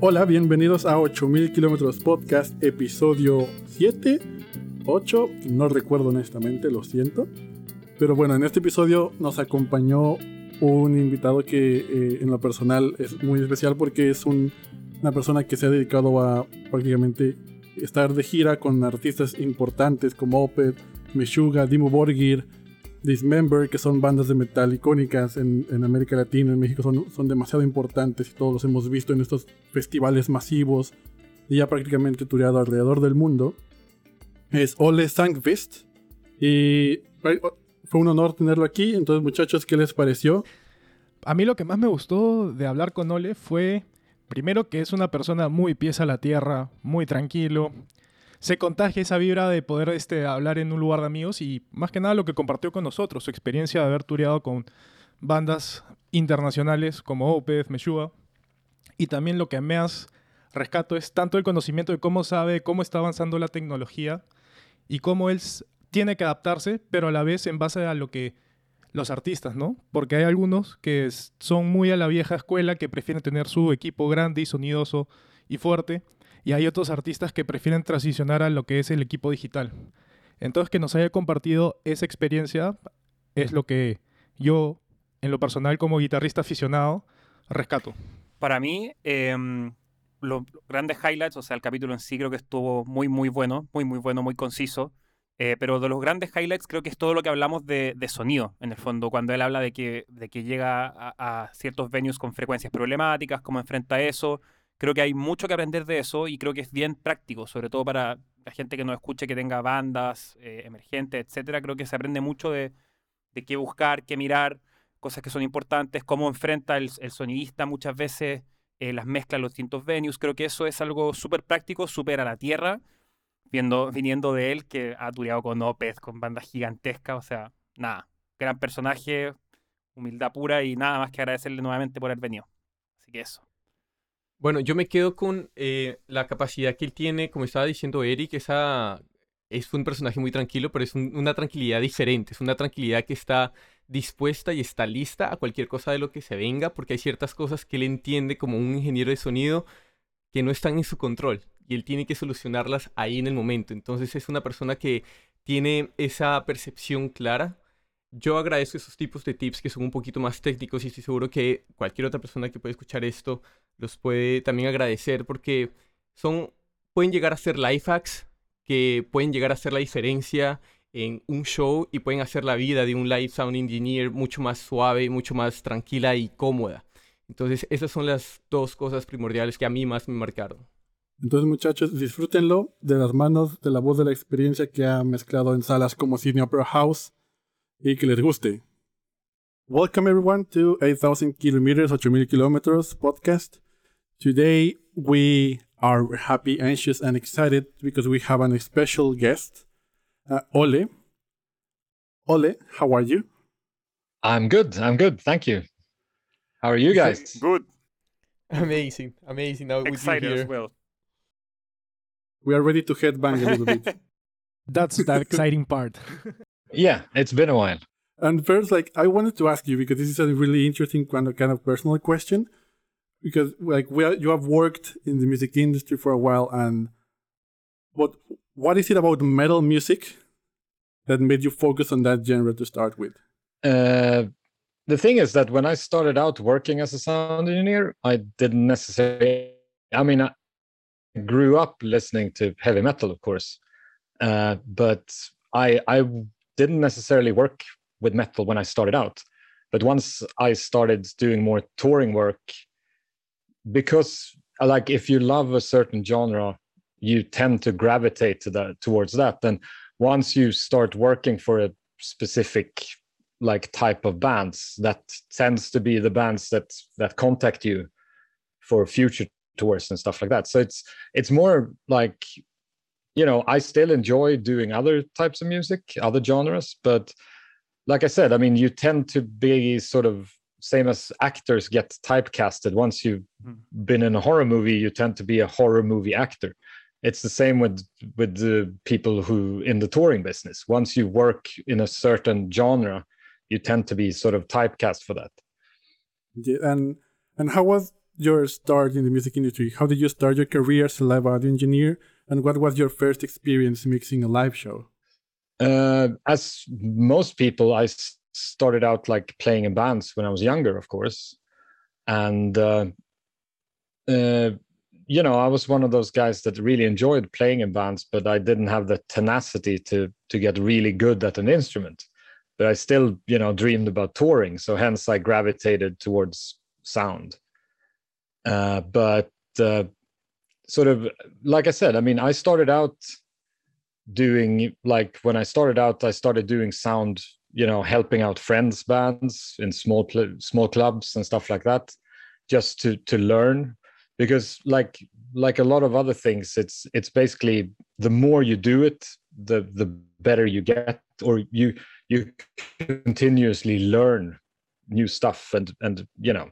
Hola, bienvenidos a 8000 kilómetros podcast, episodio 7, 8, no recuerdo honestamente, lo siento. Pero bueno, en este episodio nos acompañó un invitado que eh, en lo personal es muy especial porque es una persona que se ha dedicado a prácticamente estar de gira con artistas importantes como Opeth, Meshuga, Dimo Borgir, Dismember, que son bandas de metal icónicas en, América Latina, en México son, son demasiado importantes y todos los hemos visto en estos festivales masivos y ya prácticamente tureado alrededor del mundo. Es Ole Sangvist y fue un honor tenerlo aquí. Entonces, muchachos, ¿qué les pareció? A mí lo que más me gustó de hablar con Ole fue, primero, que es una persona muy pieza a la tierra, muy tranquilo. Se contagia esa vibra de poder este, hablar en un lugar de amigos y más que nada lo que compartió con nosotros, su experiencia de haber tureado con bandas internacionales como Opeth, Meshuga. Y también lo que más rescato es tanto el conocimiento de cómo sabe, cómo está avanzando la tecnología y cómo él tiene que adaptarse, pero a la vez en base a lo que los artistas, ¿no? Porque hay algunos que son muy a la vieja escuela, que prefieren tener su equipo grande y sonidoso y fuerte, y hay otros artistas que prefieren transicionar a lo que es el equipo digital. Entonces, que nos haya compartido esa experiencia es lo que yo, en lo personal, como guitarrista aficionado, rescato. Para mí, em, los grandes highlights, o sea, el capítulo en sí creo que estuvo muy, muy bueno, muy, muy bueno, muy conciso. Eh, pero de los grandes highlights creo que es todo lo que hablamos de, sonido, en el fondo, cuando él habla de que, de que llega a, ciertos venues con frecuencias problemáticas, cómo enfrenta eso. Creo que hay mucho que aprender de eso y creo que es bien práctico, sobre todo para la gente que nos escuche, que tenga bandas eh, emergentes, etcétera. Creo que se aprende mucho de, qué buscar, qué mirar, cosas que son importantes, cómo enfrenta el, sonidista muchas veces eh, las mezclas, los distintos venues. Creo que eso es algo súper práctico, súper a la tierra viendo, viniendo de él, que ha tureado con Opez, con bandas gigantescas, o sea, nada, gran personaje, humildad pura y nada más que agradecerle nuevamente por haber venido. Así que eso. Bueno, yo me quedo con eh, la capacidad que él tiene, como estaba diciendo Eric, esa es un personaje muy tranquilo, pero es una tranquilidad diferente, es una tranquilidad que está dispuesta y está lista a cualquier cosa de lo que se venga, porque hay ciertas cosas que él entiende como un ingeniero de sonido que no están en su control y él tiene que solucionarlas ahí en el momento. Entonces es una persona que tiene esa percepción clara. Yo agradezco esos tipos de tips que son un poquito más técnicos y estoy seguro que cualquier otra persona que pueda escuchar esto los puede también agradecer porque son pueden llegar a ser life hacks que pueden llegar a hacer la diferencia en un show y pueden hacer la vida de un live sound engineer mucho más suave, mucho más tranquila y cómoda. Entonces, esas son las dos cosas primordiales que a mí más me marcaron. Entonces, muchachos, disfrútenlo de las manos, de la voz de la experiencia que ha mezclado en salas como Sydney Opera House y que les guste. Welcome everyone to 8000 kilometers, 8000 kilometers podcast. Today we are happy, anxious, and excited because we have a special guest, uh, Ole. Ole, how are you? I'm good. I'm good. Thank you. How are you guys? Good. Amazing. Amazing. Now Excited as well we are ready to headbang a little bit. That's the exciting part. yeah, it's been a while. And first, like, I wanted to ask you because this is a really interesting kind of, kind of personal question. Because, like, we are, you have worked in the music industry for a while, and what what is it about metal music that made you focus on that genre to start with? Uh, the thing is that when I started out working as a sound engineer, I didn't necessarily. I mean, I, grew up listening to heavy metal, of course, uh, but I I didn't necessarily work with metal when I started out. But once I started doing more touring work, because like if you love a certain genre, you tend to gravitate to that towards that. And once you start working for a specific like type of bands, that tends to be the bands that that contact you for future tours and stuff like that so it's it's more like you know i still enjoy doing other types of music other genres but like i said i mean you tend to be sort of same as actors get typecasted once you've mm. been in a horror movie you tend to be a horror movie actor it's the same with with the people who in the touring business once you work in a certain genre you tend to be sort of typecast for that yeah, and and how was your start in the music industry? How did you start your career as a live audio engineer? And what was your first experience mixing a live show? Uh, as most people, I started out like playing in bands when I was younger, of course, and uh, uh, you know, I was one of those guys that really enjoyed playing in bands, but I didn't have the tenacity to to get really good at an instrument. But I still, you know, dreamed about touring, so hence I gravitated towards sound. Uh, but uh, sort of like I said, I mean, I started out doing like when I started out, I started doing sound, you know, helping out friends' bands in small pl- small clubs and stuff like that, just to to learn. Because like like a lot of other things it's it's basically the more you do it the the better you get or you you continuously learn new stuff and and you know.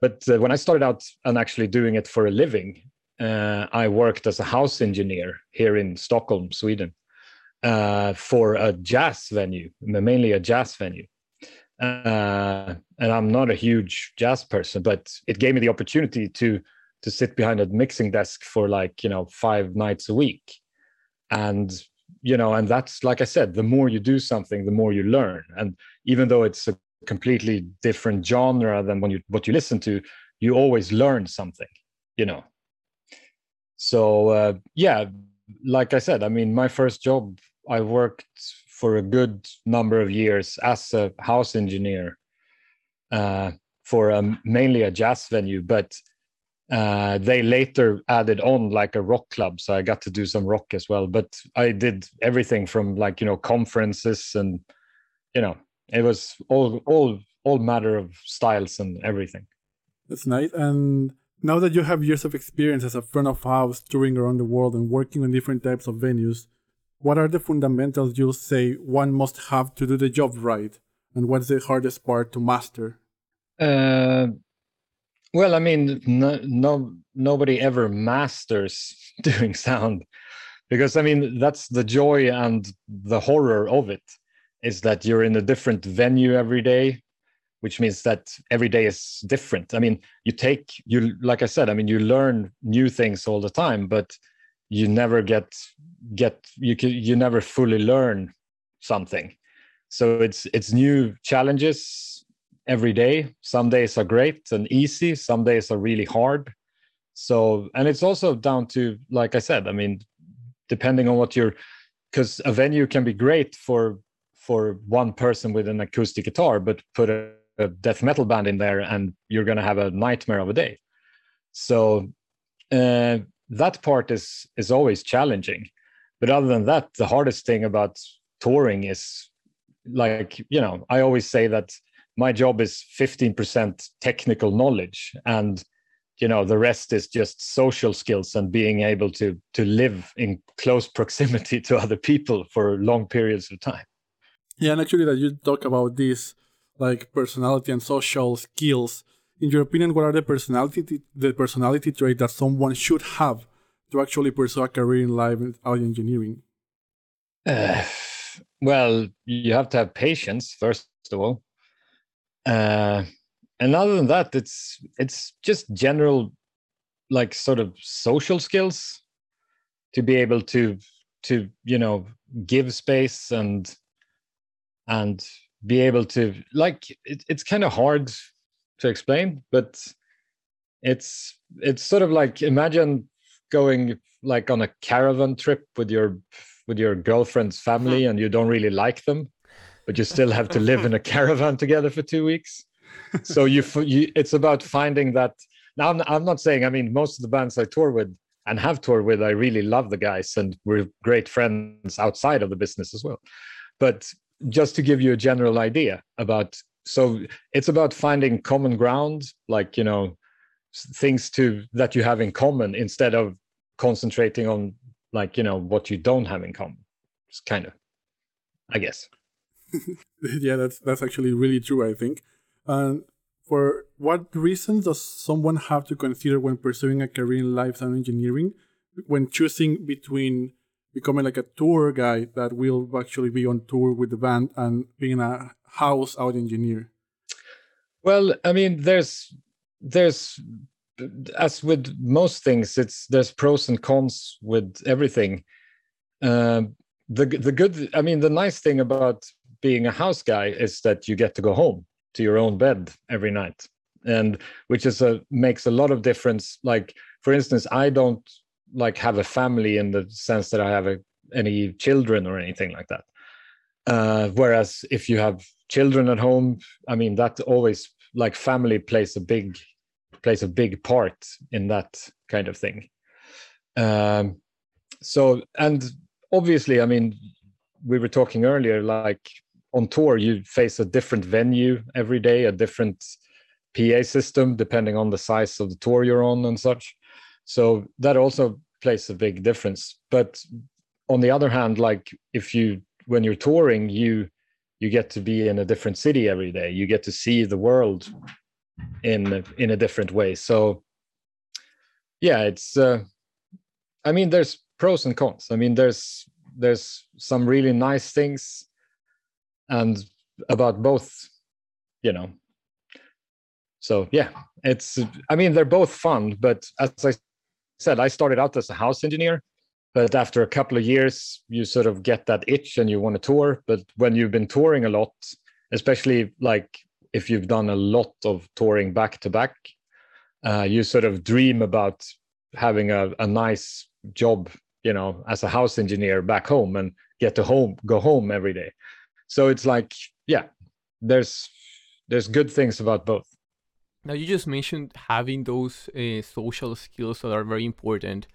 But uh, when i started out and actually doing it for a living uh, i worked as a house engineer here in stockholm sweden uh, for a jazz venue mainly a jazz venue. Uh, and I'm not a huge jazz person, but it gave me the opportunity to to sit behind a mixing desk for like you know five nights a week, and you know, and that's like I said, the more you do something, the more you learn, and even though it's a completely different genre than when you what you listen to, you always learn something, you know. So uh, yeah, like I said, I mean, my first job, I worked for a good number of years as a house engineer uh, for a, mainly a jazz venue, but uh, they later added on like a rock club, so I got to do some rock as well. But I did everything from like you know conferences and you know it was all all all matter of styles and everything. That's nice. And now that you have years of experience as a front of house touring around the world and working on different types of venues, what are the fundamentals you'll say one must have to do the job right? And what's the hardest part to master? Uh, well, I mean, no, no, nobody ever masters doing sound because I mean, that's the joy and the horror of it is that you're in a different venue every day, which means that every day is different. I mean, you take, you, like I said, I mean, you learn new things all the time, but you never get get you can you never fully learn something. So it's it's new challenges every day. Some days are great and easy. Some days are really hard. So and it's also down to like i said i mean depending on what you're because a venue can be great for for one person with an acoustic guitar but put a, a death metal band in there and you're going to have a nightmare of a day. So uh, that part is is always challenging. But other than that the hardest thing about touring is like you know i always say that my job is 15% technical knowledge and you know the rest is just social skills and being able to to live in close proximity to other people for long periods of time. Yeah and actually that you talk about this like personality and social skills in your opinion, what are the personality the personality trait that someone should have to actually pursue a career in live audio engineering? Uh, well, you have to have patience first of all, uh, and other than that, it's it's just general, like sort of social skills to be able to to you know give space and and be able to like it, it's kind of hard to explain, but it's it's sort of like imagine going like on a caravan trip with your with your girlfriend's family hmm. and you don't really like them but you still have to live in a caravan together for two weeks. So you, you it's about finding that now I'm, I'm not saying i mean most of the bands i tour with and have toured with i really love the guys and we're great friends outside of the business as well. But just to give you a general idea about so it's about finding common ground like you know things to that you have in common instead of concentrating on like you know what you don't have in common. It's kind of i guess. Yeah that's that's actually really true i think. And for what reasons does someone have to consider when pursuing a career in live sound engineering when choosing between becoming like a tour guy that will actually be on tour with the band and being a house audio engineer? Well, I mean, there's there's as with most things it's there's pros and cons with everything um, the the good i mean the nice thing about being a house guy is that you get to go home to your own bed every night and which is a makes a lot of difference like for instance i don't like have a family in the sense that i have a, any children or anything like that. Uh, whereas if you have children at home i mean that always like family plays a big plays a big part in that kind of thing. Um, so and obviously i mean we were talking earlier like on tour you face a different venue every day a different pa system depending on the size of the tour you're on and such so that also plays a big difference. But on the other hand like if you when you're touring you you get to be in a different city every day. You get to see the world in in a different way. So yeah it's uh, i mean there's pros and cons. I mean there's there's some really nice things and about both you know. So yeah it's i mean they're both fun but as i said i started out as a house engineer but after a couple of years you sort of get that itch and you want to tour. But when you've been touring a lot especially like if you've done a lot of touring back to back uh, you sort of dream about having a, a nice job you know as a house engineer back home and get to home go home every day. So it's like yeah there's there's good things about both now you just mentioned having those uh, social skills that are very important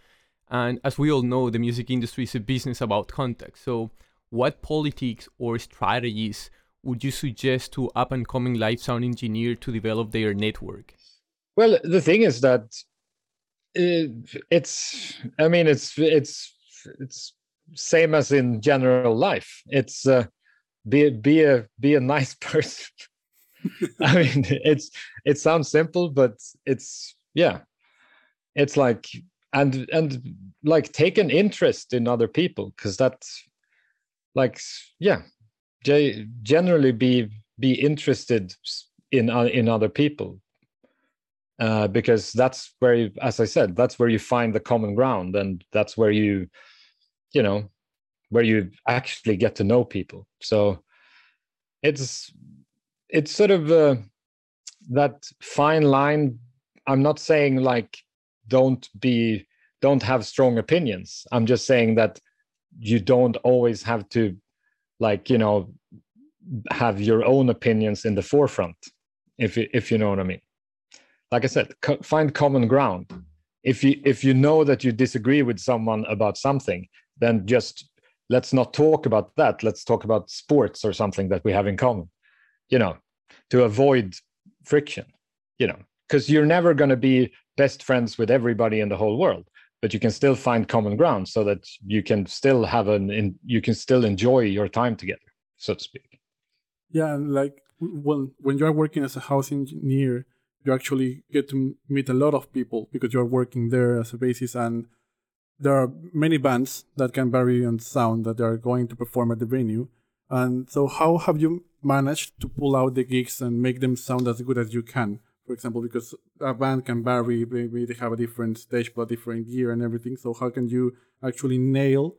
and as we all know, the music industry is a business about context. So, what politics or strategies would you suggest to up and coming live sound engineer to develop their network? Well, the thing is that it's, I mean, it's, it's, it's same as in general life. It's, uh, be, be a, be a nice person. I mean, it's, it sounds simple, but it's, yeah, it's like and and like take an interest in other people because that's like yeah. Generally be be interested in uh, in other people uh, because that's where you, as i said that's where you find the common ground and that's where you you know where you actually get to know people. So it's it's sort of uh, that fine line. I'm not saying like don't be don't have strong opinions. I'm just saying that you don't always have to like you know have your own opinions in the forefront if you, if you know what i mean. Like i said co- find common ground. If you if you know that you disagree with someone about something then just let's not talk about that. Let's talk about sports or something that we have in common you know to avoid friction you know because you're never going to be best friends with everybody in the whole world but you can still find common ground so that you can still have an in, you can still enjoy your time together so to speak. Yeah and like when when you're working as a house engineer you actually get to meet a lot of people because you're working there as a basis and there are many bands that can vary in sound that they are going to perform at the venue. And so how have you managed to pull out the gigs and make them sound as good as you can for example, because a band can vary, maybe they have a different stage, but different gear and everything. So how can you actually nail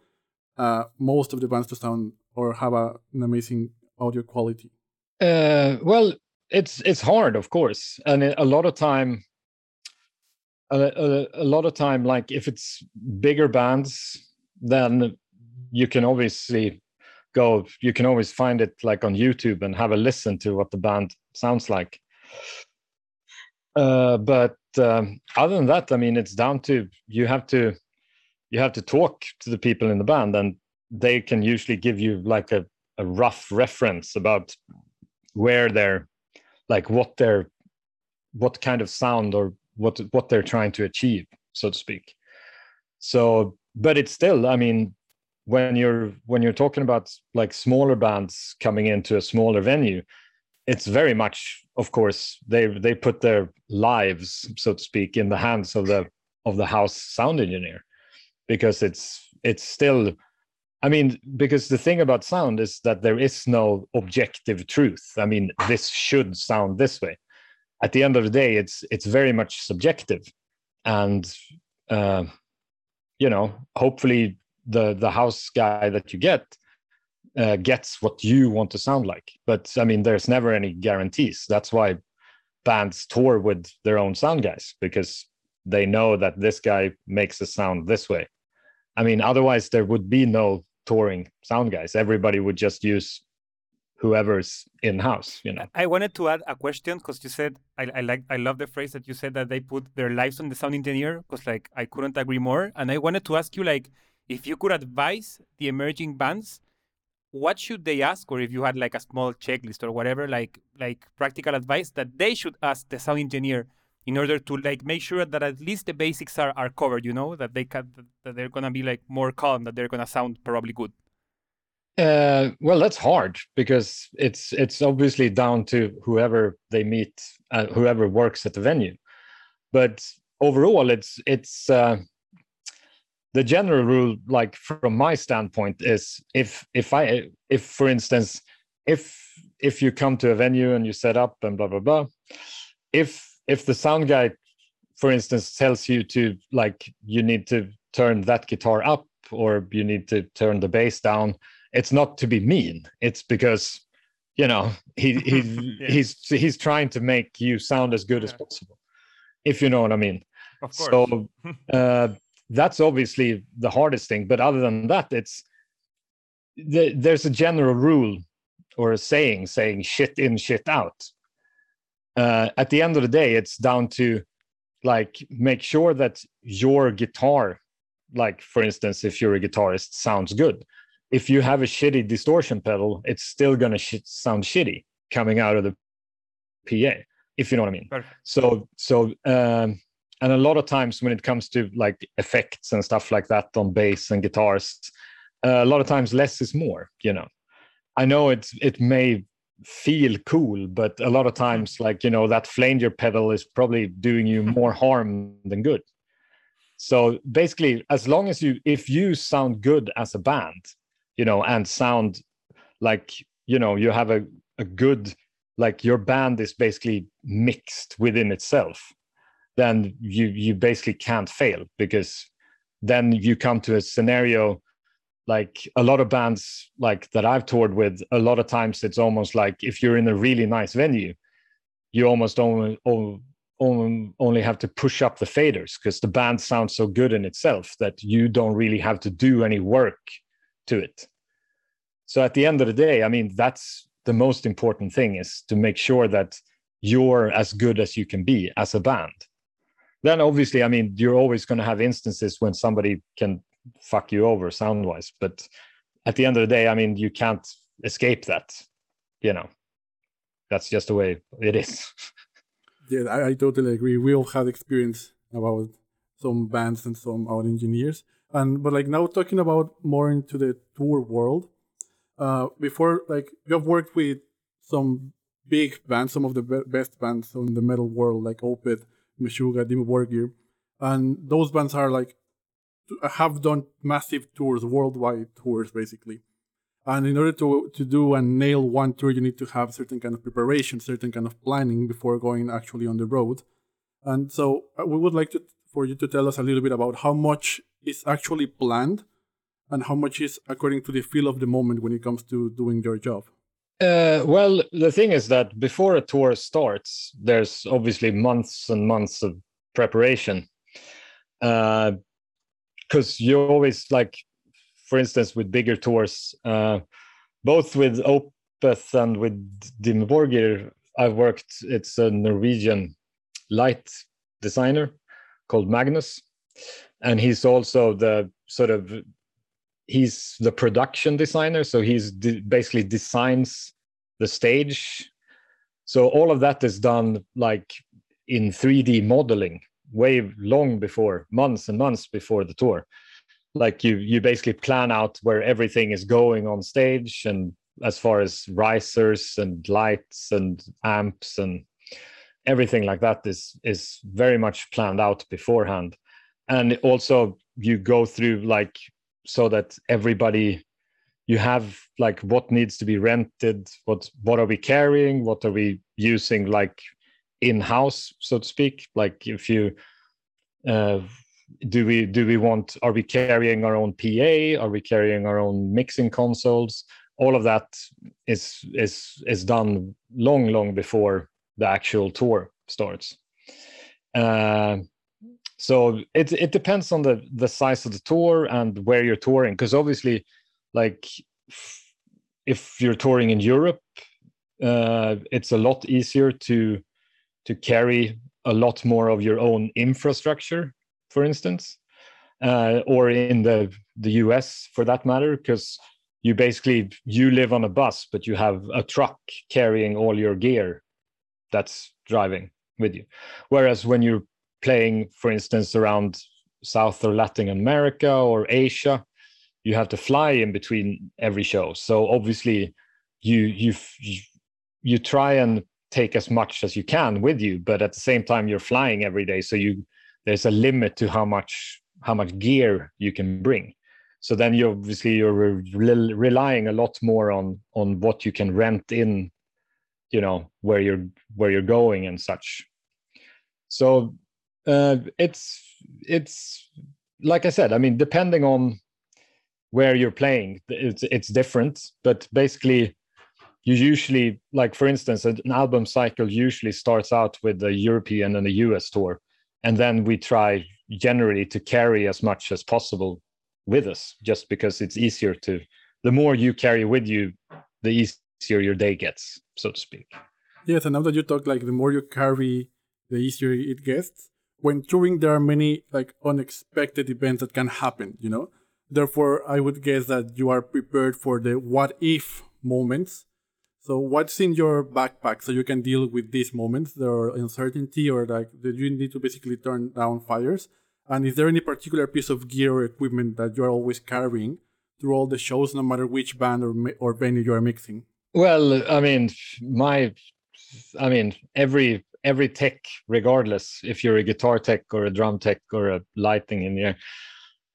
uh, most of the bands to sound or have a, an amazing audio quality? Uh, well, it's it's hard, of course, and a lot of time, a, a, a lot of time, like if it's bigger bands, then you can obviously go. You can always find it like on YouTube and have a listen to what the band sounds like uh, but um, other than that, I mean, it's down to you have to you have to talk to the people in the band, and they can usually give you like a, a rough reference about where they're like what they're what kind of sound or what what they're trying to achieve, so to speak. So, but it's still, I mean, when you're when you're talking about like smaller bands coming into a smaller venue, it's very much of course they they put their lives so to speak in the hands of the of the house sound engineer because it's it's still i mean because the thing about sound is that there is no objective truth. I mean this should sound this way. At the end of the day, it's it's very much subjective, and uh, you know, hopefully the the house guy that you get uh, gets what you want to sound like. But I mean, there's never any guarantees. That's why bands tour with their own sound guys because they know that this guy makes a sound this way. I mean, otherwise there would be no touring sound guys. Everybody would just use whoever's in house. You know. I wanted to add a question because you said I, I like I love the phrase that you said that they put their lives on the sound engineer because like I couldn't agree more. And I wanted to ask you like if you could advise the emerging bands what should they ask or if you had like a small checklist or whatever like like practical advice that they should ask the sound engineer in order to like make sure that at least the basics are, are covered you know that they can that they're gonna be like more calm that they're gonna sound probably good? Uh, well that's hard because it's it's obviously down to whoever they meet uh, whoever works at the venue. But overall it's it's uh, the general rule like from my standpoint is if if i if for instance if if you come to a venue and you set up and blah blah blah if if the sound guy for instance tells you to like you need to turn that guitar up or you need to turn the bass down it's not to be mean it's because you know he, he yeah. he's he's trying to make you sound as good yeah. as possible if you know what i mean of course. so uh, that's obviously the hardest thing but other than that it's the, there's a general rule or a saying saying shit in shit out. Uh, at the end of the day it's down to like make sure that your guitar like for instance if you're a guitarist sounds good. If you have a shitty distortion pedal it's still going to sh- sound shitty coming out of the pa if you know what i mean. Perfect. so so um and a lot of times when it comes to like effects and stuff like that on bass and guitars uh, a lot of times less is more you know. I know it's it may feel cool but a lot of times like you know that flanger pedal is probably doing you more harm than good. So basically as long as you if you sound good as a band you know and sound like you know you have a, a good like your band is basically mixed within itself then you you basically can't fail because then you come to a scenario like a lot of bands like that I've toured with a lot of times it's almost like if you're in a really nice venue you almost only only, only have to push up the faders because the band sounds so good in itself that you don't really have to do any work to it. So at the end of the day I mean that's the most important thing is to make sure that you're as good as you can be as a band then obviously, I mean, you're always going to have instances when somebody can fuck you over sound wise. But at the end of the day, I mean, you can't escape that. You know, that's just the way it is. yeah, I, I totally agree. We all had experience about some bands and some audio engineers. And but like now talking about more into the tour world. Uh, before like you have worked with some big bands, some of the be- best bands in the metal world, like Opeth, Meshuggah, Dimmu Borgir, and those bands are like have done massive tours, worldwide tours, basically. And in order to to do and nail one tour, you need to have certain kind of preparation, certain kind of planning before going actually on the road. And so uh, we would like to for you to tell us a little bit about how much is actually planned and how much is according to the feel of the moment when it comes to doing your job. Uh, well, the thing is that before a tour starts, there's obviously months and months of preparation. Because uh, you always like, for instance, with bigger tours, uh, both with Opeth and with Dimmu Borgir, I've worked. It's a Norwegian light designer called Magnus, and he's also the sort of he's the production designer so he's de- basically designs the stage. So all of that is done like in 3d modeling way long before months and months before the tour. Like you you basically plan out where everything is going on stage and as far as risers and lights and amps and everything like that is is very much planned out beforehand. And also you go through like so that everybody you have like what needs to be rented what what are we carrying what are we using like in house, so to speak. Like if you uh, do we do we want are we carrying our own PA? Are we carrying our own mixing consoles? All of that is is is done long long before the actual tour starts. Uh, so it it depends on the the size of the tour and where you're touring because obviously like if you're touring in Europe uh, it's a lot easier to to carry a lot more of your own infrastructure for instance uh, or in the the US for that matter because you basically you live on a bus but you have a truck carrying all your gear that's driving with you. Whereas when you're playing, for instance, around South or Latin America or Asia, you have to fly in between every show. So obviously, you you you try and take as much as you can with you, but at the same time, you're flying every day. So you there's a limit to how much how much gear you can bring. So then you obviously you're re- relying a lot more on on what you can rent in, you know, where you're where you're going and such. So Uh, it's it's like I said. I mean, depending on where you're playing, it's it's different. But basically, you usually like, for instance, an album cycle usually starts out with the European and the US tour, and then we try generally to carry as much as possible with us, just because it's easier to. The more you carry with you, the easier your day gets, so to speak. Yes, and now that you talk, like the more you carry, the easier it gets when touring there are many like unexpected events that can happen you know? Therefore i would guess that you are prepared for the what if moments. So what's in your backpack so you can deal with these moments? There are uncertainty or like that you need to basically turn down fires. And is there any particular piece of gear or equipment that you're always carrying through all the shows no matter which band or, or venue you are mixing? Well i mean my i mean every every tech, regardless if you're a guitar tech or a drum tech or a lighting engineer,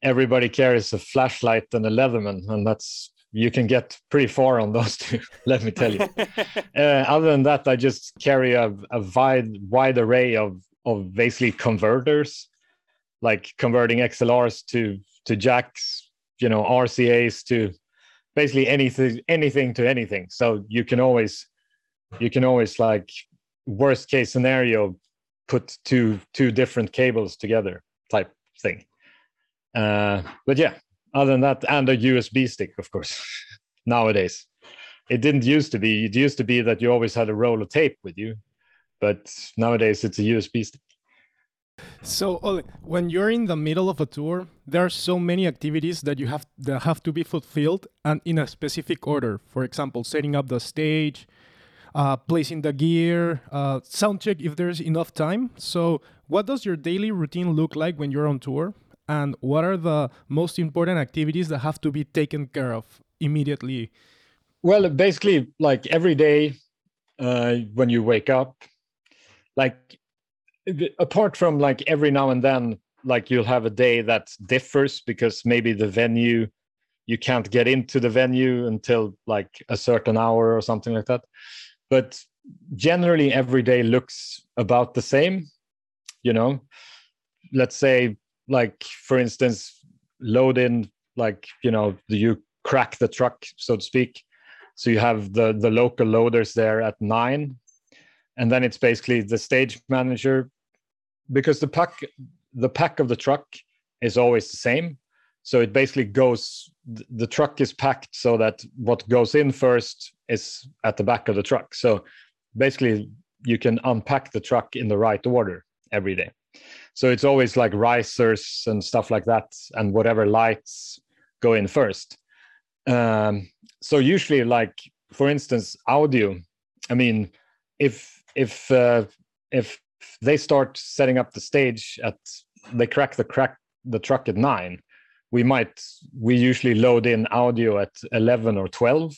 everybody carries a flashlight and a Leatherman, and that's you can get pretty far on those two. let me tell you. uh, other than that, I just carry a, a wide wide array of of basically converters, like converting XLRs to to jacks, you know, RCA's to basically anything anything to anything. So you can always you can always like worst case scenario put two two different cables together type thing. Uh, but yeah other than that and a usb stick of course nowadays. It didn't used to be it used to be that you always had a roll of tape with you but nowadays it's a usb stick. So when you're in the middle of a tour there are so many activities that you have that have to be fulfilled and in a specific order. For example setting up the stage uh, placing the gear, uh, sound check if there's enough time. So, what does your daily routine look like when you're on tour? And what are the most important activities that have to be taken care of immediately? Well, basically, like every day uh, when you wake up, like apart from like every now and then, like you'll have a day that differs because maybe the venue you can't get into the venue until like a certain hour or something like that but generally every day looks about the same you know? Let's say like for instance load in like you know you crack the truck so to speak. So you have the the local loaders there at nine and then it's basically the stage manager because the pack the pack of the truck is always the same so it basically goes the truck is packed so that what goes in first is at the back of the truck. So basically, you can unpack the truck in the right order every day. So it's always like risers and stuff like that, and whatever lights go in first. Um, so usually, like for instance, audio. I mean, if if uh, if they start setting up the stage at they crack the crack the truck at nine, we might we usually load in audio at eleven or twelve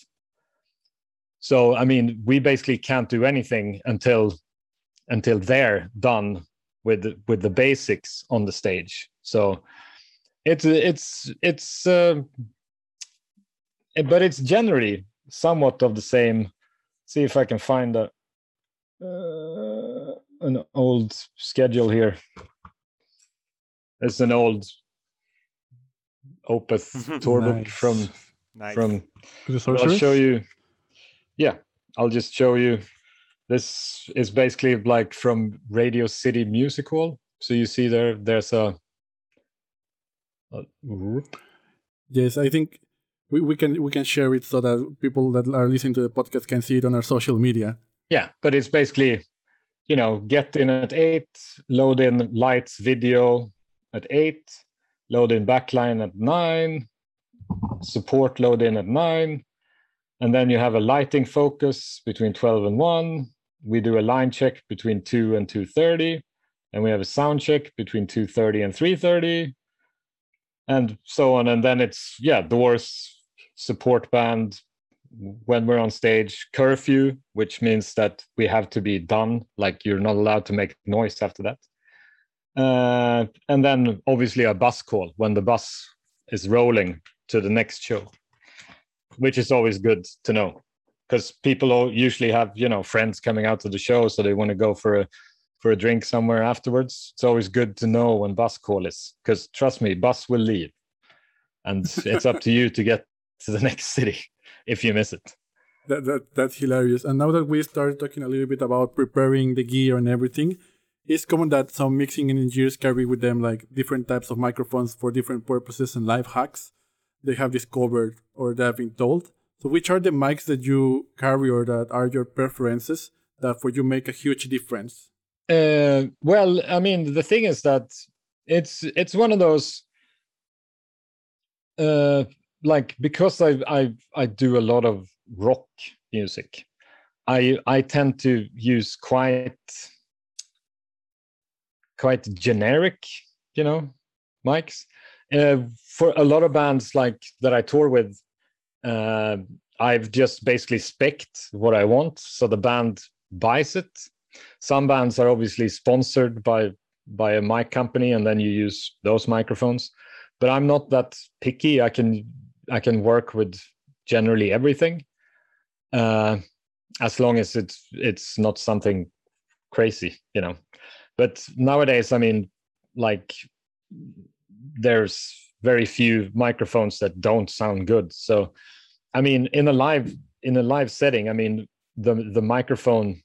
so I mean, we basically can't do anything until until they're done with with the basics on the stage. So it's it's it's uh, but it's generally somewhat of the same. See if I can find a. Uh, an old schedule here. It's an old Opeth tour Nice. from Nice. from The I'll show you. Yeah, I'll just show you. This is basically like from Radio City Music Hall. So you see there, there's a. a. Yes, I think we, we can we can share it so that people that are listening to the podcast can see it on our social media. Yeah, but it's basically, you know, get in at eight, load in lights, video at eight, load in backline at nine, support load in at nine, and then you have a lighting focus between 12 and 1. We do a line check between 2 and 2.30, and we have a sound check between 2.30 and 3.30, and so on. And then it's, yeah, doors, support band, when we're on stage curfew which means that we have to be done like you're not allowed to make noise after that uh, and then obviously a bus call when the bus is rolling to the next show which is always good to know because people usually have you know friends coming out to the show so they want to go for a for a drink somewhere afterwards. It's always good to know when bus call is because trust me bus will leave. And it's up to you to get to the next city if you miss it. That, that that's hilarious. And now that we started talking a little bit about preparing the gear and everything, it's common that some mixing engineers carry with them like different types of microphones for different purposes and life hacks they have discovered or they have been told. So which are the mics that you carry or that are your preferences that for you make a huge difference? Uh, well, I mean, the thing is that it's it's one of those uh, like because I I I do a lot of rock music, I I tend to use quite quite generic, you know, mics. Uh, for a lot of bands like that I tour with, uh, I've just basically specced what I want, so the band buys it. Some bands are obviously sponsored by by a mic company and then you use those microphones. But i'm not that picky. I can i can work with generally everything uh as long as it's it's not something crazy you know but nowadays i mean like there's very few microphones that don't sound good. So i mean in a live in a live setting i mean the the microphone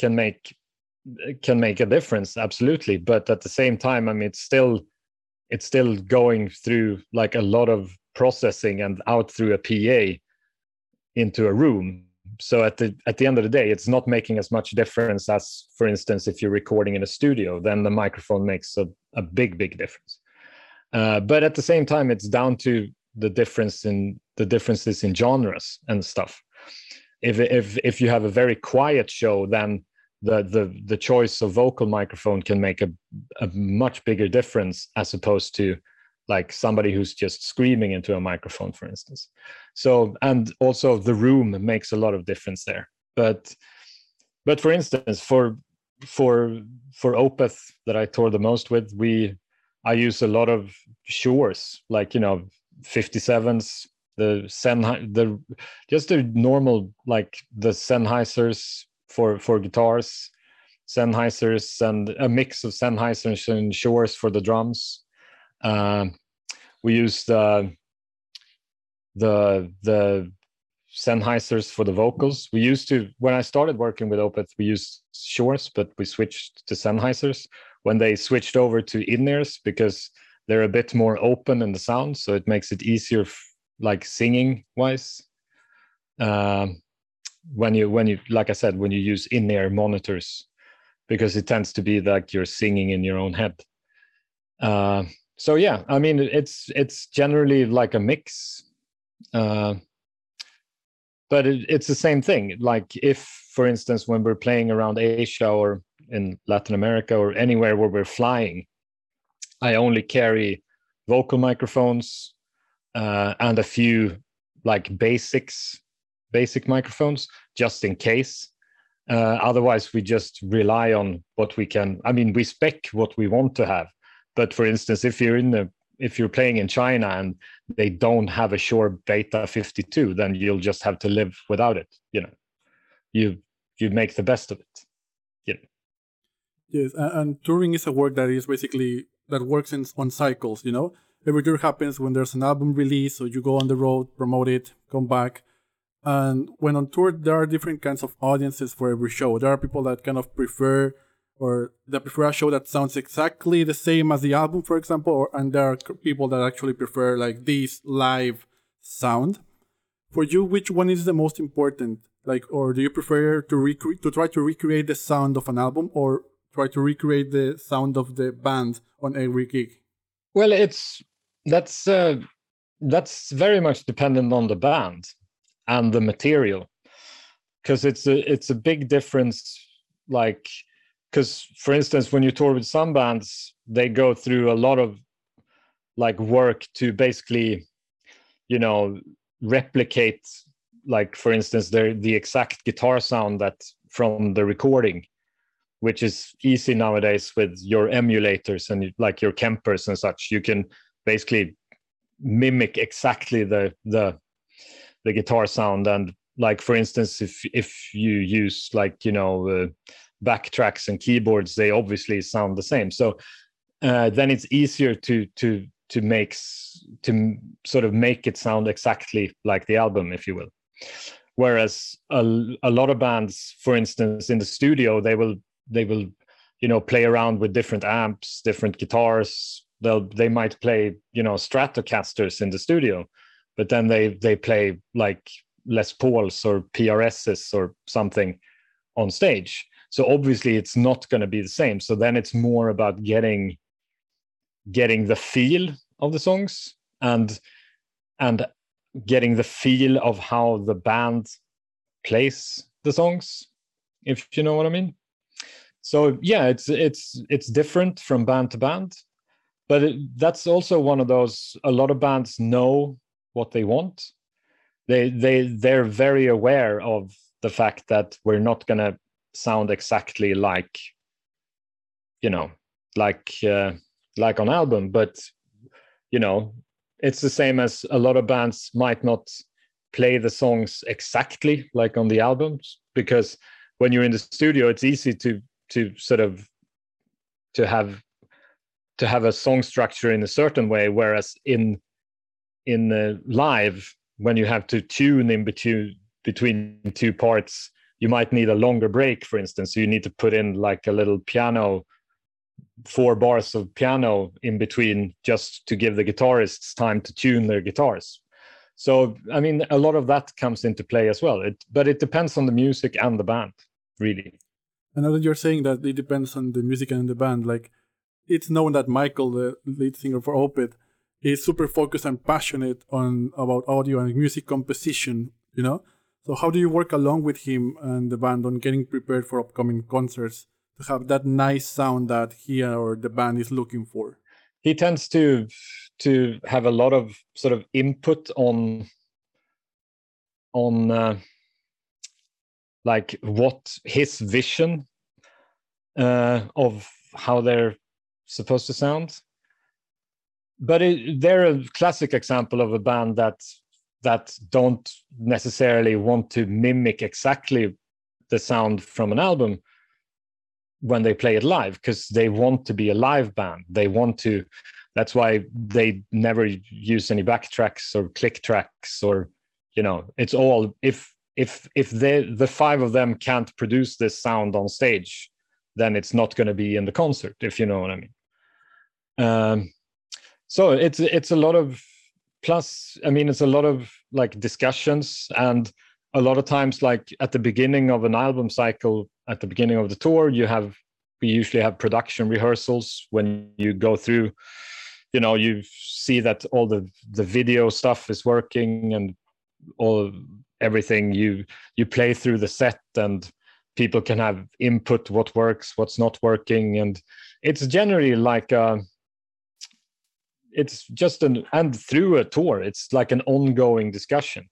can make can make a difference absolutely. But at the same time i mean it's still it's still going through like a lot of processing and out through a pa into a room so at the at the end of the day it's not making as much difference as for instance if you're recording in a studio then the microphone makes a, a big big difference. Uh, but at the same time it's down to the difference in the differences in genres and stuff. If if if you have a very quiet show then the the the choice of vocal microphone can make a, a much bigger difference as opposed to like somebody who's just screaming into a microphone for instance so and also the room makes a lot of difference there but but for instance for for for opeth that i tour the most with we i use a lot of Shures like you know 57s the Sennheiser, the just the normal like the Sennheisers for for guitars, Sennheisers and a mix of Sennheisers and Shures for the drums. Uh, we used uh, the the Sennheisers for the vocals. We used to when I started working with Opeth, we used Shures, but we switched to Sennheisers when they switched over to in-ears because they're a bit more open in the sound, so it makes it easier like singing wise um, when you when you like i said when you use in-ear monitors because it tends to be like you're singing in your own head uh, so yeah i mean it's it's generally like a mix uh, but it, it's the same thing like if for instance when we're playing around asia or in latin america or anywhere where we're flying i only carry vocal microphones uh, and a few like basics, basic microphones, just in case. Uh, otherwise, we just rely on what we can. I mean, we spec what we want to have. But for instance, if you're in the if you're playing in China and they don't have a Shure Beta 52, then you'll just have to live without it. You know, you you make the best of it. You know. Yes, and, touring is a work that is basically that works in, on cycles. You know, every tour happens when there's an album release, so you go on the road, promote it, come back. And when on tour, there are different kinds of audiences for every show. There are people that kind of prefer or that prefer a show that sounds exactly the same as the album, for example, or, and there are people that actually prefer like this live sound. For you, which one is the most important? Like, or do you prefer to recreate to try to recreate the sound of an album, or try to recreate the sound of the band on every gig? Well, it's that's uh, that's very much dependent on the band and the material, because it's a it's a big difference. Like, because for instance, when you tour with some bands, they go through a lot of like work to basically, you know, replicate like for instance the the exact guitar sound that from the recording which is easy nowadays with your emulators and like your Kempers and such. You can basically mimic exactly the the the guitar sound and like for instance if if you use like you know uh, backtracks and keyboards they obviously sound the same. So uh, then it's easier to to to make to sort of make it sound exactly like the album if you will. Whereas a, a lot of bands for instance in the studio they will they will you know play around with different amps different guitars. They'll they might play you know stratocasters in the studio but then they they play like les pauls or prs's or something on stage so obviously it's not going to be the same. So then it's more about getting getting the feel of the songs and and getting the feel of how the band plays the songs if you know what i mean. So yeah it's it's it's different from band to band but it, that's also one of those a lot of bands know what they want. They they they're very aware of the fact that we're not going to sound exactly like you know like uh, like on album but you know it's the same as a lot of bands might not play the songs exactly like on the albums because when you're in the studio it's easy to to sort of to have to have a song structure in a certain way whereas in in the live when you have to tune in between between two parts you might need a longer break for instance. So you need to put in like a little piano four bars of piano in between just to give the guitarists time to tune their guitars. So i mean a lot of that comes into play as well. It, but it depends on the music and the band really. And now that you're saying that it depends on the music and the band, like it's known that Michael, the lead singer for Opeth, is super focused and passionate on about audio and music composition. You know, so how do you work along with him and the band on getting prepared for upcoming concerts to have that nice sound that he or the band is looking for? He tends to to have a lot of sort of input on on uh, like what his vision uh, of how they're supposed to sound. But it, they're a classic example of a band that that don't necessarily want to mimic exactly the sound from an album when they play it live because they want to be a live band. They want to. That's why they never use any backtracks or click tracks or you know it's all if if if they the five of them can't produce this sound on stage then it's not going to be in the concert if you know what i mean um, so it's it's a lot of plus i mean it's a lot of like discussions and a lot of times like at the beginning of an album cycle at the beginning of the tour you have we usually have production rehearsals when you go through you know you see that all the the video stuff is working and all everything. You you play through the set and people can have input what works what's not working. And it's generally like it's just an and through a tour it's like an ongoing discussion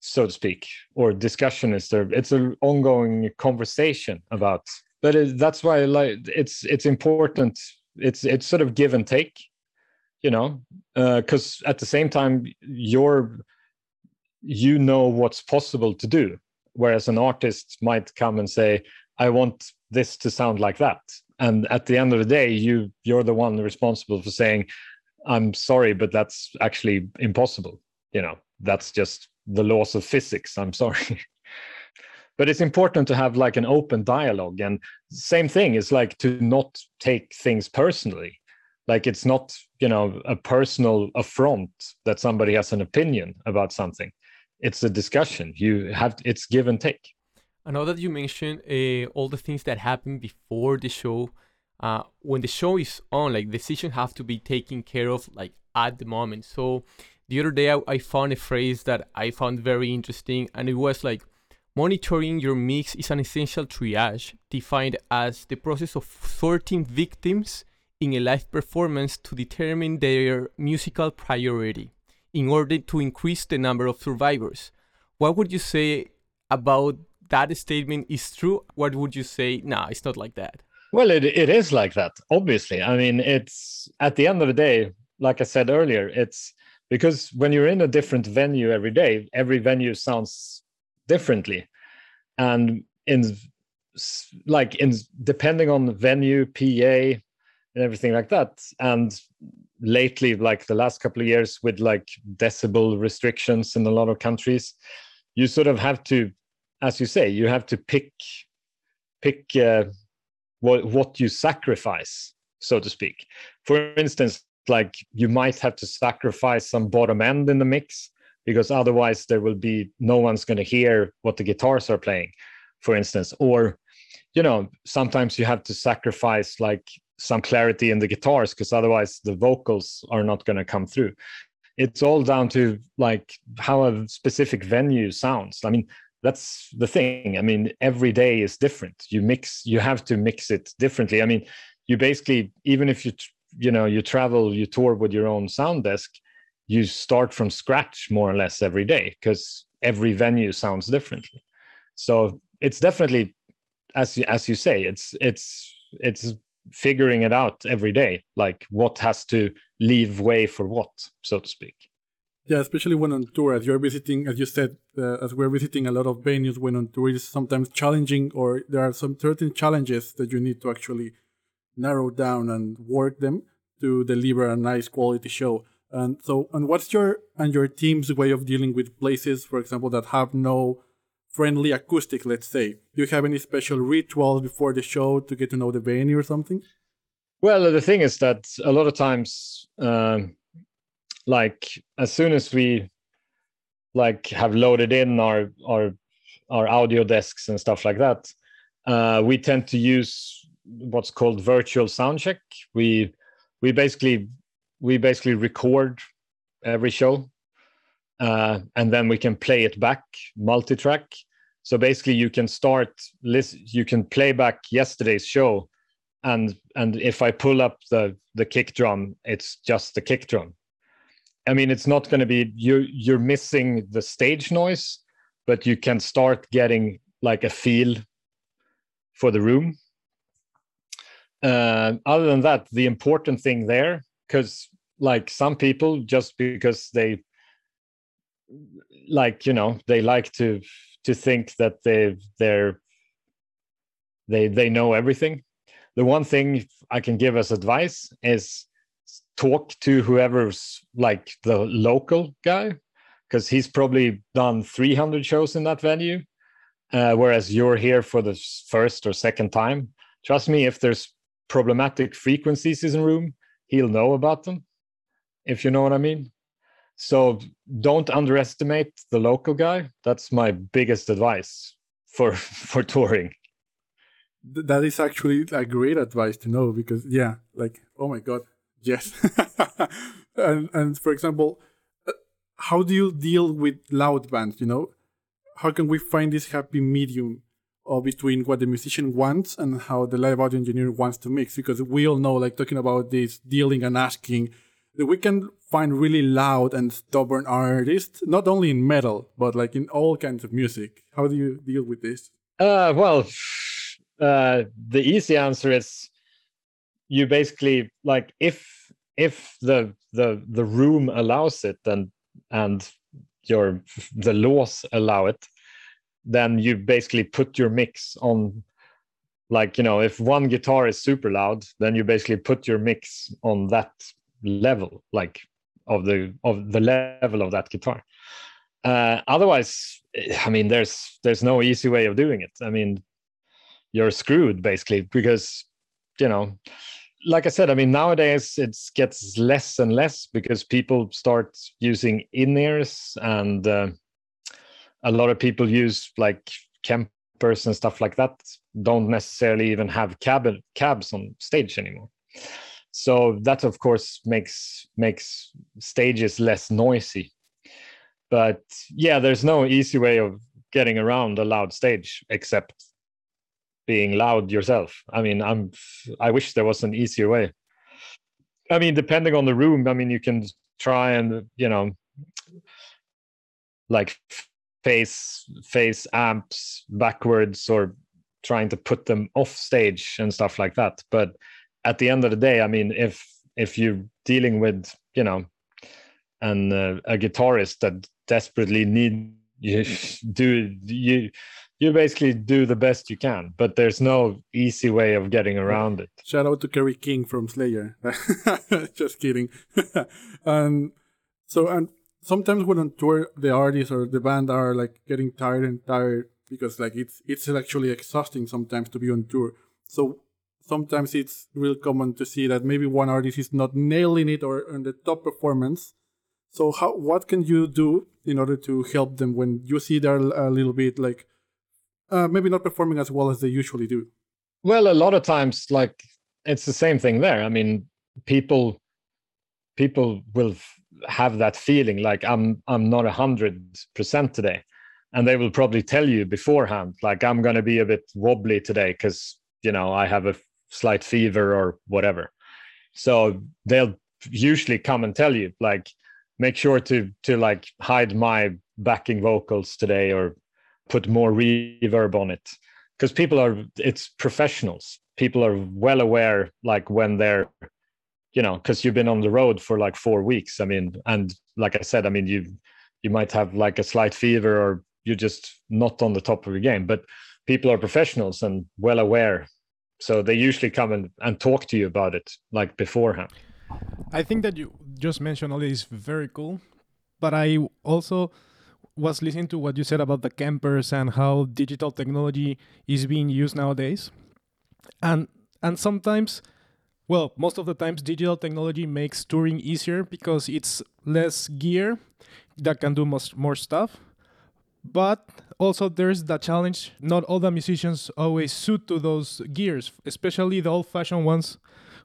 so to speak or discussion is there it's an ongoing conversation about but it, that's why like it's it's important it's it's sort of give and take you know because uh, at the same time you're you know what's possible to do whereas an artist might come and say i want this to sound like that and at the end of the day you you're the one responsible for saying i'm sorry but that's actually impossible. You know that's just the laws of physics. I'm sorry. But it's important to have like an open dialogue. And same thing is like to not take things personally. Like it's not you know a personal affront that somebody has an opinion about something. It's a discussion. You have it's give and take I know that you mentioned uh, all the things that happen before the show. Uh, when the show is on, like decisions have to be taken care of, like at the moment. So the other day, I, I found a phrase that I found very interesting, and it was like, monitoring your mix is an essential triage, defined as the process of sorting victims in a live performance to determine their musical priority in order to increase the number of survivors. What would you say about that statement is true, what would you say? Nah, it's not like that. Well, it it is like that. Obviously, I mean, it's at the end of the day, like I said earlier, it's because when you're in a different venue every day, every venue sounds differently, and in like in depending on the venue, PA, and everything like that, and lately like the last couple of years with like decibel restrictions in a lot of countries you sort of have to as you say, you have to pick pick uh, what what you sacrifice, so to speak. For instance, like you might have to sacrifice some bottom end in the mix because otherwise there will be no one's going to hear what the guitars are playing, for instance, or you know sometimes you have to sacrifice like some clarity in the guitars because otherwise the vocals are not going to come through. It's all down to like how a specific venue sounds. I mean that's the thing. I mean every day is different. You mix you have to mix it differently. I mean you basically even if you you know you travel you tour with your own sound desk you start from scratch more or less every day because every venue sounds differently. So it's definitely as you, as you say it's it's it's figuring it out every day like what has to leave way for what so to speak yeah, especially when on tour, as you're visiting, as you said, uh, as we're visiting a lot of venues when on tour, it's sometimes challenging, or there are some certain challenges that you need to actually narrow down and work them to deliver a nice quality show. And so, and what's your and your team's way of dealing with places, for example, that have no friendly acoustic? Let's say, do you have any special rituals before the show to get to know the venue or something? Well, the thing is that a lot of times. Um, like as soon as we like have loaded in our our our audio desks and stuff like that uh, we tend to use what's called virtual sound check. We we basically we basically record every show uh, and then we can play it back multi-track. So basically you can start listen you can play back yesterday's show and and if i pull up the the kick drum it's just the kick drum I mean, it's not going to be you. You're missing the stage noise, but you can start getting like a feel for the room. Uh, other than that, the important thing there, because like some people, just because they like you know they like to to think that they they're they they know everything. The one thing I can give as advice is talk to whoever's like the local guy because he's probably done 300 shows in that venue uh, whereas you're here for the first or second time. Trust me if there's problematic frequencies in the room he'll know about them if you know what i mean. So don't underestimate the local guy. That's my biggest advice for for touring. That is actually a great advice to know because yeah like oh my god Yes. and and for example, uh, how do you deal with loud bands? You know, how can we find this happy medium or between what the musician wants and how the live audio engineer wants to mix? Because we all know, like talking about this dealing and asking, that we can find really loud and stubborn artists, not only in metal but like in all kinds of music. How do you deal with this? Uh, well, uh, the easy answer is you basically like if if the the the room allows it and and your the laws allow it then you basically put your mix on like you know if one guitar is super loud then you basically put your mix on that level like of the of the level of that guitar. Uh, otherwise i mean there's there's no easy way of doing it. I mean you're screwed basically because you know like i said i mean nowadays it gets less and less because people start using in-ears and uh, a lot of people use like Kempers and stuff like that don't necessarily even have cab cabs on stage anymore. So that of course makes makes stages less noisy. But yeah there's no easy way of getting around a loud stage except being loud yourself. I mean i'm i wish there was an easier way. I mean depending on the room i mean you can try and you know like face face amps backwards or trying to put them off stage and stuff like that. But at the end of the day i mean if if you're dealing with you know and uh, a guitarist that desperately need you do you you basically do the best you can but there's no easy way of getting oh, around it. shout out to kerry king from slayer. Just kidding. And um, so and sometimes when on tour the artist or the band are like getting tired and tired because like it's it's actually exhausting sometimes to be on tour. So sometimes it's real common to see that maybe one artist is not nailing it or on the top performance. So how what can you do in order to help them when you see they're a little bit like uh, maybe not performing as well as they usually do. Well a lot of times like it's the same thing there. I mean people people will have that feeling like i'm i'm not a hundred percent today. And they will probably tell you beforehand like i'm going to be a bit wobbly today because you know i have a slight fever or whatever. So they'll usually come and tell you like make sure to to like hide my backing vocals today or put more reverb on it. Because people are it's professionals. People are well aware like when they're you know because you've been on the road for like four weeks i mean and like i said i mean you you might have like a slight fever or you're just not on the top of your game but people are professionals and well aware. So they usually come and, and talk to you about it like beforehand. I think that you just mentioned all this very cool but i also was listening to what you said about the Kempers and how digital technology is being used nowadays and and sometimes well, most of the times digital technology makes touring easier because it's less gear that can do most, more stuff. But also there's the challenge not all the musicians always suit to those gears, especially the old-fashioned ones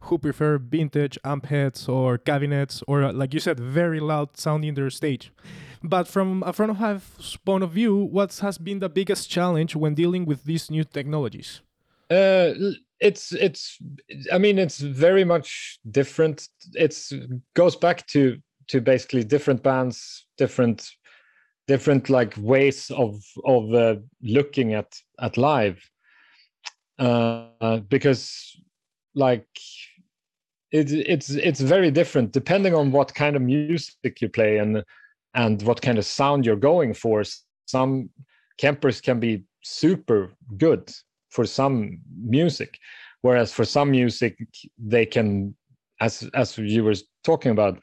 who prefer vintage amp heads or cabinets or like you said very loud sounding their stage. But from a front of house point of view, what has been the biggest challenge when dealing with these new technologies? Uh, it's it's i mean it's very much different it's goes back to to basically different bands different different like ways of of uh, looking at at live uh, because like it, it's it's very different depending on what kind of music you play and and what kind of sound you're going for. Some Kempers can be super good for some music whereas for some music they can as as you were talking about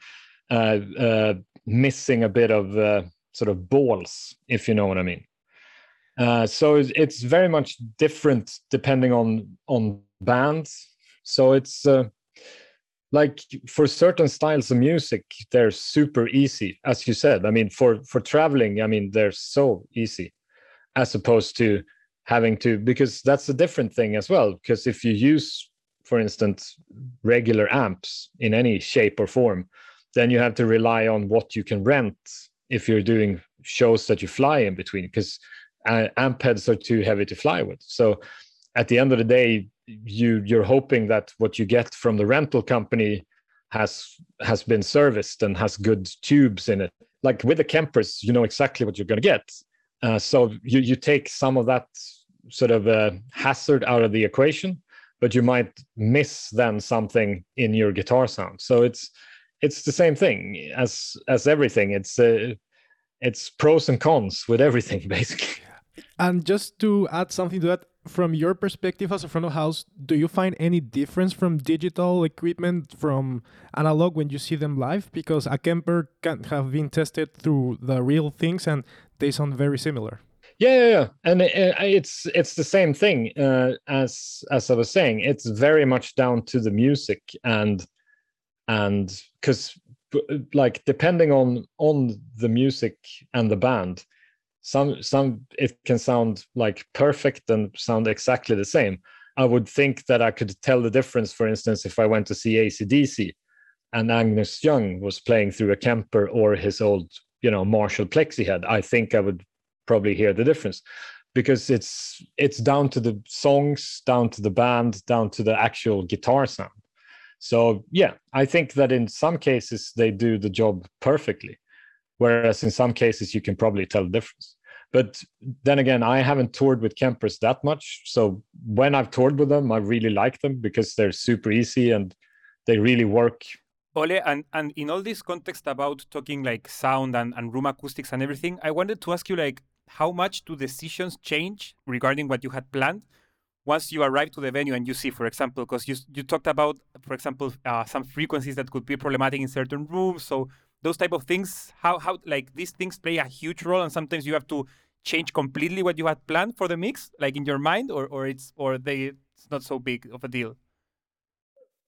uh, uh, missing a bit of uh, sort of balls if you know what i mean. Uh, so it's very much different depending on on bands. So it's uh, like for certain styles of music they're super easy as you said. I mean for for traveling i mean they're so easy as opposed to having to because that's a different thing as well. Because if you use for instance regular amps in any shape or form then you have to rely on what you can rent if you're doing shows that you fly in between because uh, amp heads are too heavy to fly with. So at the end of the day you you're hoping that what you get from the rental company has has been serviced and has good tubes in it like with the Kempers you know exactly what you're going to get uh, so you you take some of that sort of uh, hazard out of the equation, but you might miss then something in your guitar sound. So it's it's the same thing as as everything. It's uh, it's pros and cons with everything basically. And just to add something to that, from your perspective as a front of house, do you find any difference from digital equipment from analog when you see them live? Because a Kemper can have been tested through the real things and they sound very similar. Yeah, yeah, yeah. and it, it's it's the same thing uh, as as I was saying. It's very much down to the music and and because like depending on on the music and the band, some some it can sound like perfect and sound exactly the same. I would think that i could tell the difference for instance if i went to see acdc and angus young was playing through a kemper or his old you know marshall plexi head i think i would probably hear the difference because it's it's down to the songs down to the band down to the actual guitar sound. So yeah i think that in some cases they do the job perfectly whereas in some cases you can probably tell the difference. But then again, I haven't toured with Kempers that much. So when I've toured with them, I really like them because they're super easy and they really work. Ole, and, and in all this context about talking like sound and, and room acoustics and everything, I wanted to ask you like how much do decisions change regarding what you had planned once you arrive to the venue and you see, for example, because you you talked about, for example, uh, some frequencies that could be problematic in certain rooms. So those type of things how how like these things play a huge role and sometimes you have to change completely what you had planned for the mix like in your mind or or it's or they it's not so big of a deal?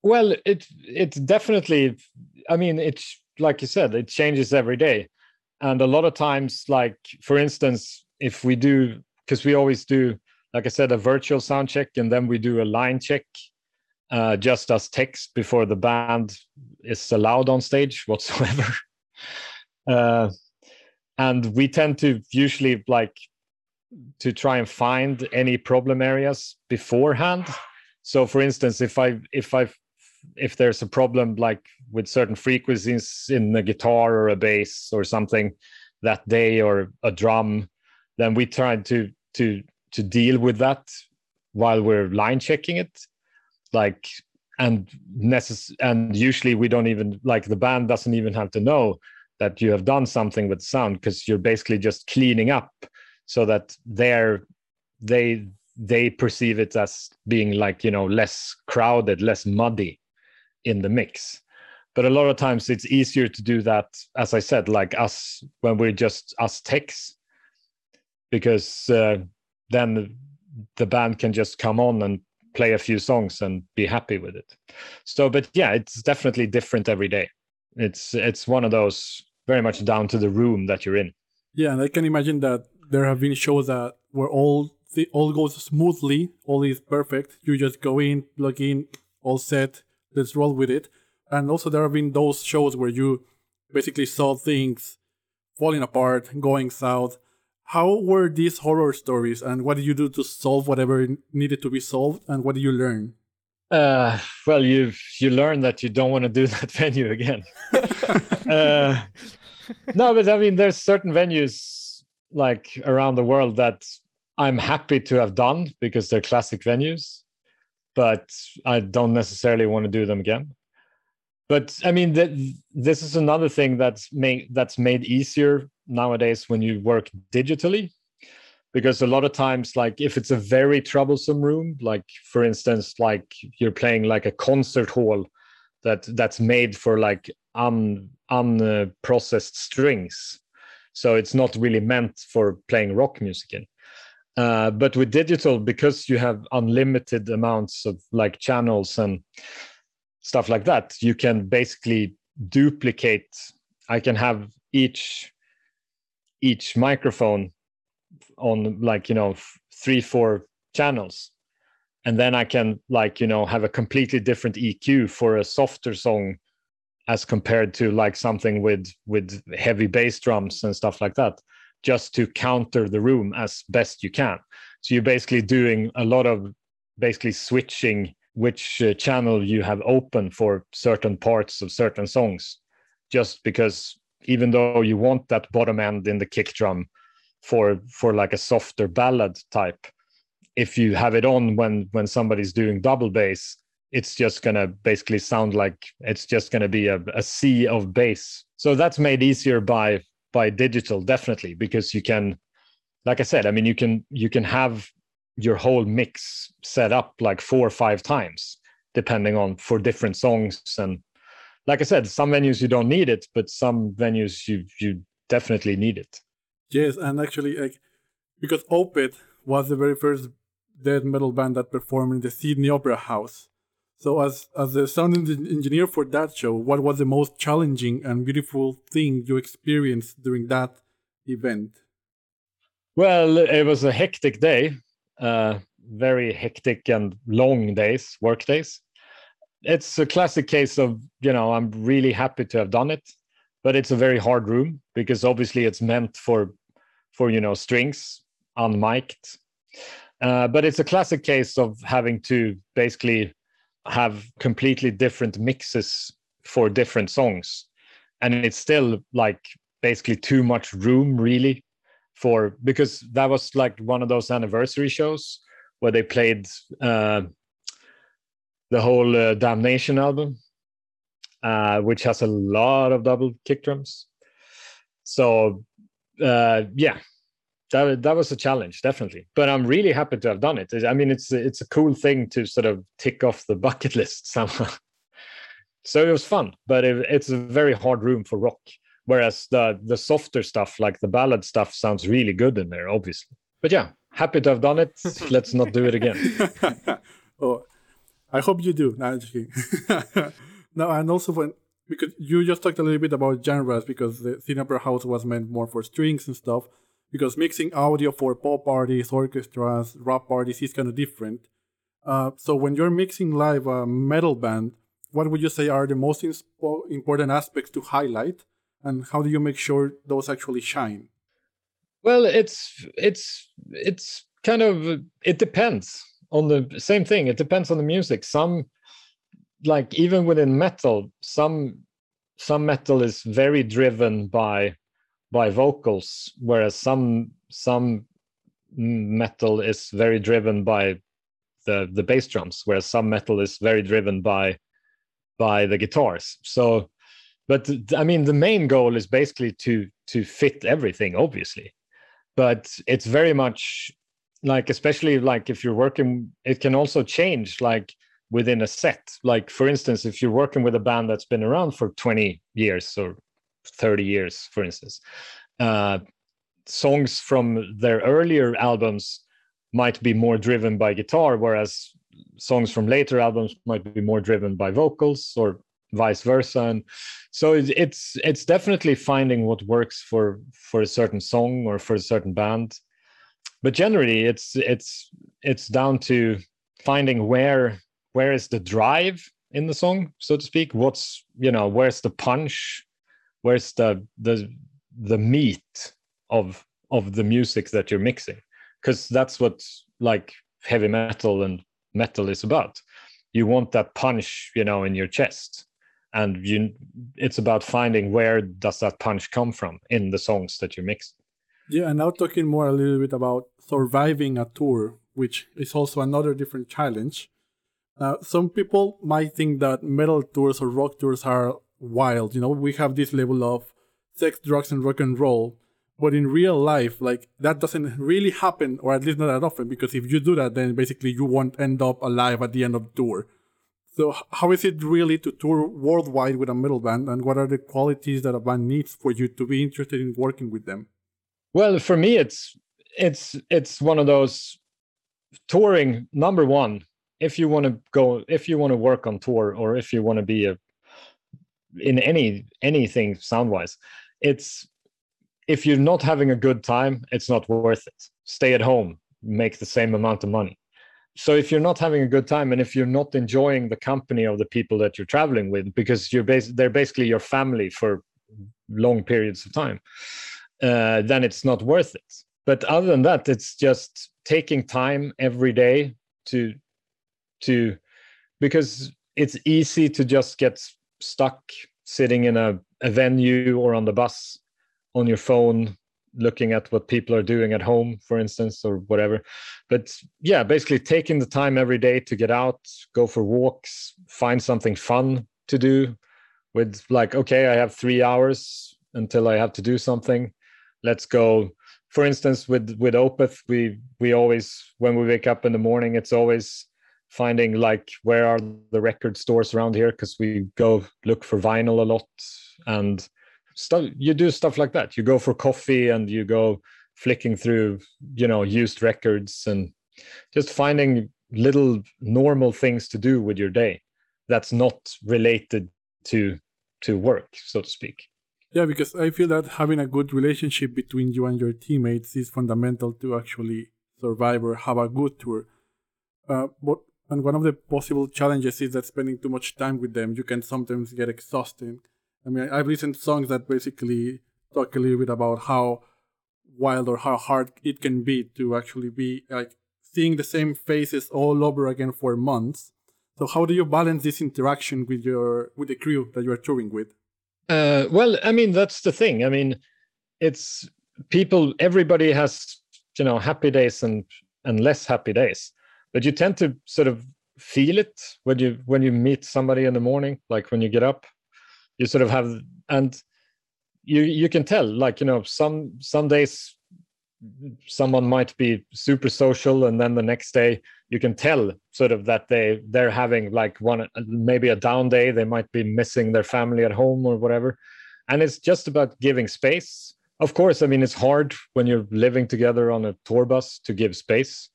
Well it it's definitely i mean it's like you said it changes every day. And a lot of times like for instance if we do because we always do like i said a virtual sound check and then we do a line check uh, just as text before the band is allowed on stage whatsoever. uh, and we tend to usually like to try and find any problem areas beforehand. So, for instance, if I if I if there's a problem like with certain frequencies in a guitar or a bass or something that day or a drum, then we try to to to deal with that while we're line checking it like and necess- and usually we don't even like the band doesn't even have to know that you have done something with sound because you're basically just cleaning up so that they're they they perceive it as being like you know less crowded less muddy in the mix. But a lot of times it's easier to do that as i said like us when we're just us techs because uh, then the band can just come on and play a few songs and be happy with it. So, but yeah, it's definitely different every day. It's it's one of those very much down to the room that you're in. Yeah, and I can imagine that there have been shows that where all the all goes smoothly, all is perfect. You just go in, plug in, all set, let's roll with it. And also there have been those shows where you basically saw things falling apart, going south, how were these horror stories and what did you do to solve whatever needed to be solved and what did you learn? Uh, well you you learn that you don't want to do that venue again. Uh, no but i mean there's certain venues like around the world that i'm happy to have done because they're classic venues but i don't necessarily want to do them again but i mean this is another thing that's made that's made easier nowadays when you work digitally. Because a lot of times like if it's a very troublesome room like for instance like you're playing like a concert hall that that's made for like un unprocessed strings. So it's not really meant for playing rock music in. Uh, but with digital because you have unlimited amounts of like channels and stuff like that. You can basically duplicate i can have each each microphone on like you know three four channels. And then i can like you know have a completely different eq for a softer song as compared to like something with with heavy bass drums and stuff like that just to counter the room as best you can. So you're basically doing a lot of basically switching which uh, channel you have open for certain parts of certain songs. Just because even though you want that bottom end in the kick drum for for like a softer ballad type if you have it on when when somebody's doing double bass it's just going to basically sound like it's just going to be a, a sea of bass. So that's made easier by by digital definitely because you can like i said i mean you can you can have your whole mix set up like four or five times depending on for different songs. And like i said some venues you don't need it but some venues you you definitely need it. Yes and actually like because opeth was the very first death metal band that performed in the sydney opera house. So as as the sound engineer for that show what was the most challenging and beautiful thing you experienced during that event? Well it was a hectic day uh, very hectic and long days work days. It's a classic case of you know i'm really happy to have done it but it's a very hard room because obviously it's meant for for you know strings unmiked. Uh, but it's a classic case of having to basically have completely different mixes for different songs. And it's still like basically too much room really for because that was like one of those anniversary shows where they played uh, the whole uh, Damnation album, uh, which has a lot of double kick drums. So uh, yeah, that that was a challenge definitely. But I'm really happy to have done it. I mean, it's it's a cool thing to sort of tick off the bucket list somehow. so it was fun, but it, it's a very hard room for rock. Whereas the the softer stuff, like the ballad stuff, sounds really good in there, obviously. But yeah, happy to have done it. Let's not do it again. oh, I hope you do. No, I'm just kidding. no, and also when because you just talked a little bit about genres because the Opera House was meant more for strings and stuff. Because mixing audio for pop parties, orchestras, rock parties is kind of different. Uh, so when you're mixing live a metal band, what would you say are the most important aspects to highlight, and how do you make sure those actually shine? Well, it's it's it's kind of it depends on the same thing. It depends on the music. Some like even within metal some some metal is very driven by by vocals whereas some some metal is very driven by the the bass drums whereas some metal is very driven by by the guitars. So but i mean the main goal is basically to to fit everything obviously. But it's very much like especially like if you're working it can also change like within a set. Like for instance if you're working with a band that's been around for 20 years or 30 years for instance uh, songs from their earlier albums might be more driven by guitar whereas songs from later albums might be more driven by vocals or vice versa. And so it's it's definitely finding what works for for a certain song or for a certain band. But generally it's it's it's down to finding where where is the drive in the song so to speak? What's you know where's the punch? Where's the the the meat of of the music that you're mixing? Because that's what like heavy metal and metal is about. You want that punch you know in your chest and you it's about finding where does that punch come from in the songs that you mix yeah and now talking more a little bit about surviving a tour, which is also another different challenge. Uh, some people might think that metal tours or rock tours are wild. You know, we have this level of sex, drugs, and rock and roll. But in real life, like that doesn't really happen, or at least not that often, because if you do that, then basically you won't end up alive at the end of the tour. So, how is it really to tour worldwide with a metal band, and what are the qualities that a band needs for you to be interested in working with them? Well, for me, it's it's it's one of those touring number one if you want to go if you want to work on tour or if you want to be a in any anything sound wise it's if you're not having a good time it's not worth it stay at home make the same amount of money so if you're not having a good time and if you're not enjoying the company of the people that you're traveling with because you're bas- they're basically your family for long periods of time uh, then it's not worth it. But other than that it's just taking time every day to to because it's easy to just get stuck sitting in a, a venue or on the bus on your phone looking at what people are doing at home for instance or whatever. But yeah basically taking the time every day to get out go for walks find something fun to do with like okay i have 3 hours until i have to do something. Let's go. For instance, with with Opeth, we we always when we wake up in the morning, it's always finding like where are the record stores around here? Because we go look for vinyl a lot and stuff. You do stuff like that. You go for coffee and you go flicking through, you know, used records and just finding little normal things to do with your day that's not related to to work, so to speak. Yeah, because I feel that having a good relationship between you and your teammates is fundamental to actually survive or have a good tour. Uh, but and one of the possible challenges is that spending too much time with them, you can sometimes get exhausting. I mean, I've listened to songs that basically talk a little bit about how wild or how hard it can be to actually be like seeing the same faces all over again for months. So how do you balance this interaction with your with the crew that you are touring with? Uh, well, I mean, that's the thing. I mean, it's people. Everybody has you know happy days and and less happy days, but you tend to sort of feel it when you when you meet somebody in the morning, like when you get up. You sort of have and you you can tell like you know some some days someone might be super social and then the next day you can tell sort of that they they're having like one maybe a down day they might be missing their family at home or whatever. And it's just about giving space. Of course i mean it's hard when you're living together on a tour bus to give space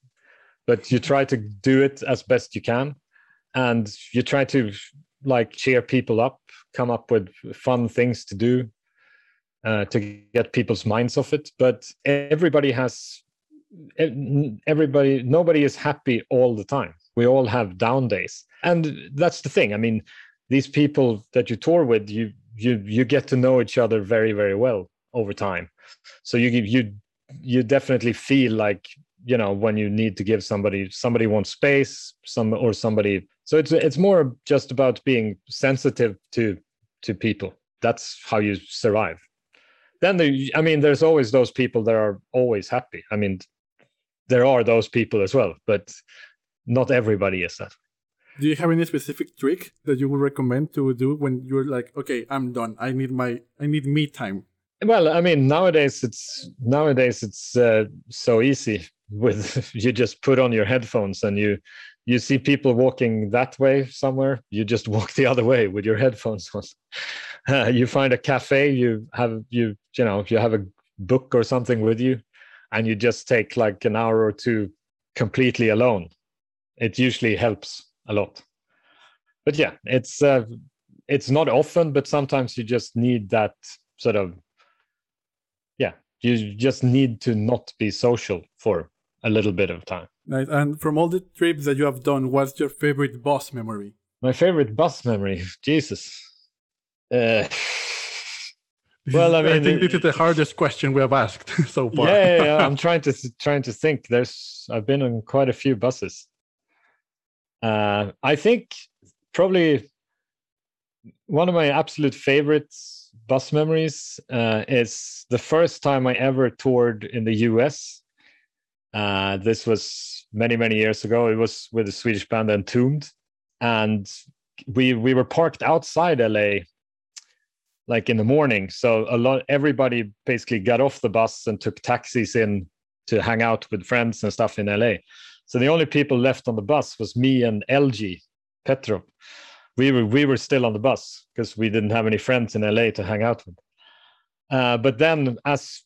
but you try to do it as best you can. And you try to like cheer people up come up with fun things to do uh, to get people's minds off it. But everybody has, everybody, nobody is happy all the time. We all have down days, and that's the thing. I mean, these people that you tour with, you you you get to know each other very very well over time. So you you you definitely feel like you know when you need to give somebody somebody wants space some or somebody so it's it's more just about being sensitive to to people that's how you survive then there, I mean, there's always those people that are always happy. I mean, there are those people as well, but not everybody is that. Do you have any specific trick that you would recommend to do when you're like, okay, I'm done. I need my, I need me time. Well, I mean, nowadays it's nowadays it's uh, so easy. With you just put on your headphones and you you see people walking that way somewhere, you just walk the other way with your headphones on. You find a cafe, you have you you know you have a book or something with you, and you just take like an hour or two completely alone. It usually helps a lot. But yeah, it's uh, it's not often, but sometimes you just need that sort of yeah, you just need to not be social for a little bit of time. Nice. And from all the trips that you have done, what's your favorite bus memory? My favorite bus memory, Jesus. Uh, well, I mean, I think this is the hardest question we have asked so far. Yeah, yeah, yeah. I'm trying to trying to think. There's I've been on quite a few buses. Uh, I think probably one of my absolute favorite bus memories uh, is the first time I ever toured in the U.S. Uh, this was many many years ago. It was with the Swedish band Entombed, and we we were parked outside LA like in the morning. So a lot everybody basically got off the bus and took taxis in to hang out with friends and stuff in LA. So the only people left on the bus was me and LG Petrov. We were we were still on the bus because we didn't have any friends in LA to hang out with. Uh, but then, as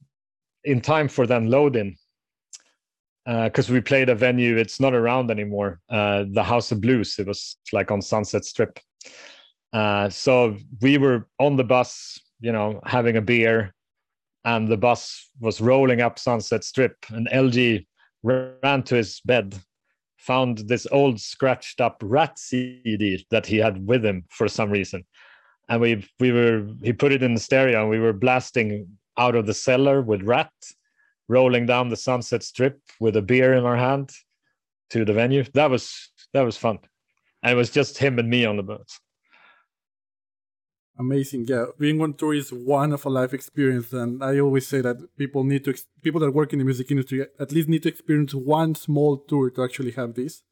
in time for then loading, because uh, we played a venue, it's not around anymore. Uh, the House of Blues. It was like on Sunset Strip. Uh, so we were on the bus, you know, having a beer, and the bus was rolling up Sunset Strip, and LG ran to his bed, found this old scratched up Ratt CD that he had with him for some reason, and we we were he put it in the stereo, and we were blasting out of the cellar with Ratt, rolling down the Sunset Strip with a beer in our hand to the venue. That was that was fun, and it was just him and me on the bus. Amazing, yeah. Being on tour is one of a life experience, and I always say that people need to people that work in the music industry at least need to experience one small tour to actually have this,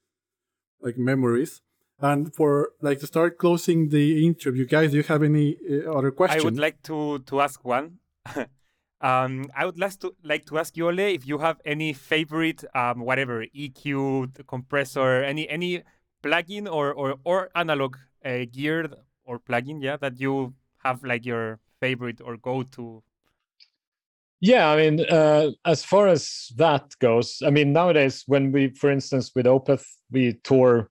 like memories. And for like to start closing the interview, guys, do you have any uh, other questions? I would like to to ask one. Um, I would like to like to ask you, Ole, if you have any favorite, um, whatever EQ, compressor, any any plugin or or or analog uh, gear or plugin, yeah, that you have like your favorite or go to. Yeah, I mean, uh, as far as that goes, I mean, nowadays when we, for instance, with Opeth, we tour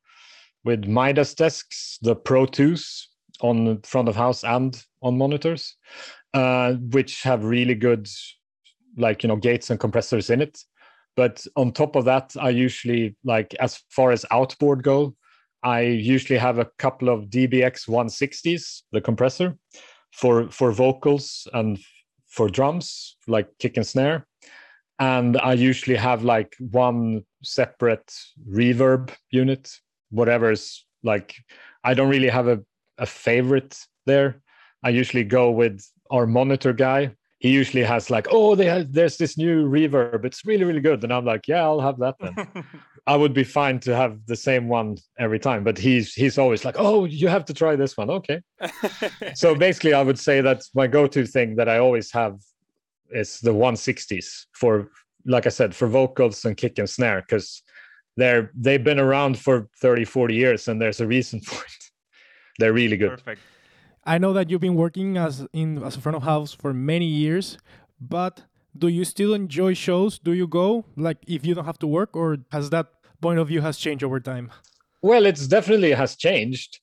with Midas desks, the Pro 2s on front of house and on monitors uh, which have really good like you know gates and compressors in it. But on top of that i usually like as far as outboard go i usually have a couple of dbx 160s the compressor for for vocals and for drums like kick and snare. And i usually have like one separate reverb unit whatever's like i don't really have a, a favorite there. I usually go with our monitor guy he usually has like oh they have, there's this new reverb. It's really really good. And i'm like yeah i'll have that then. I would be fine to have the same one every time but he's he's always like oh you have to try this one. Okay. So basically i would say that my go-to thing that i always have is the 160s for like i said for vocals and kick and snare because they're they've been around for 30 40 years and there's a reason for it. They're really good. Perfect. I know that you've been working as in as a front of house for many years, but do you still enjoy shows? Do you go like if you don't have to work, or has that point of view has changed over time? Well, it's definitely has changed.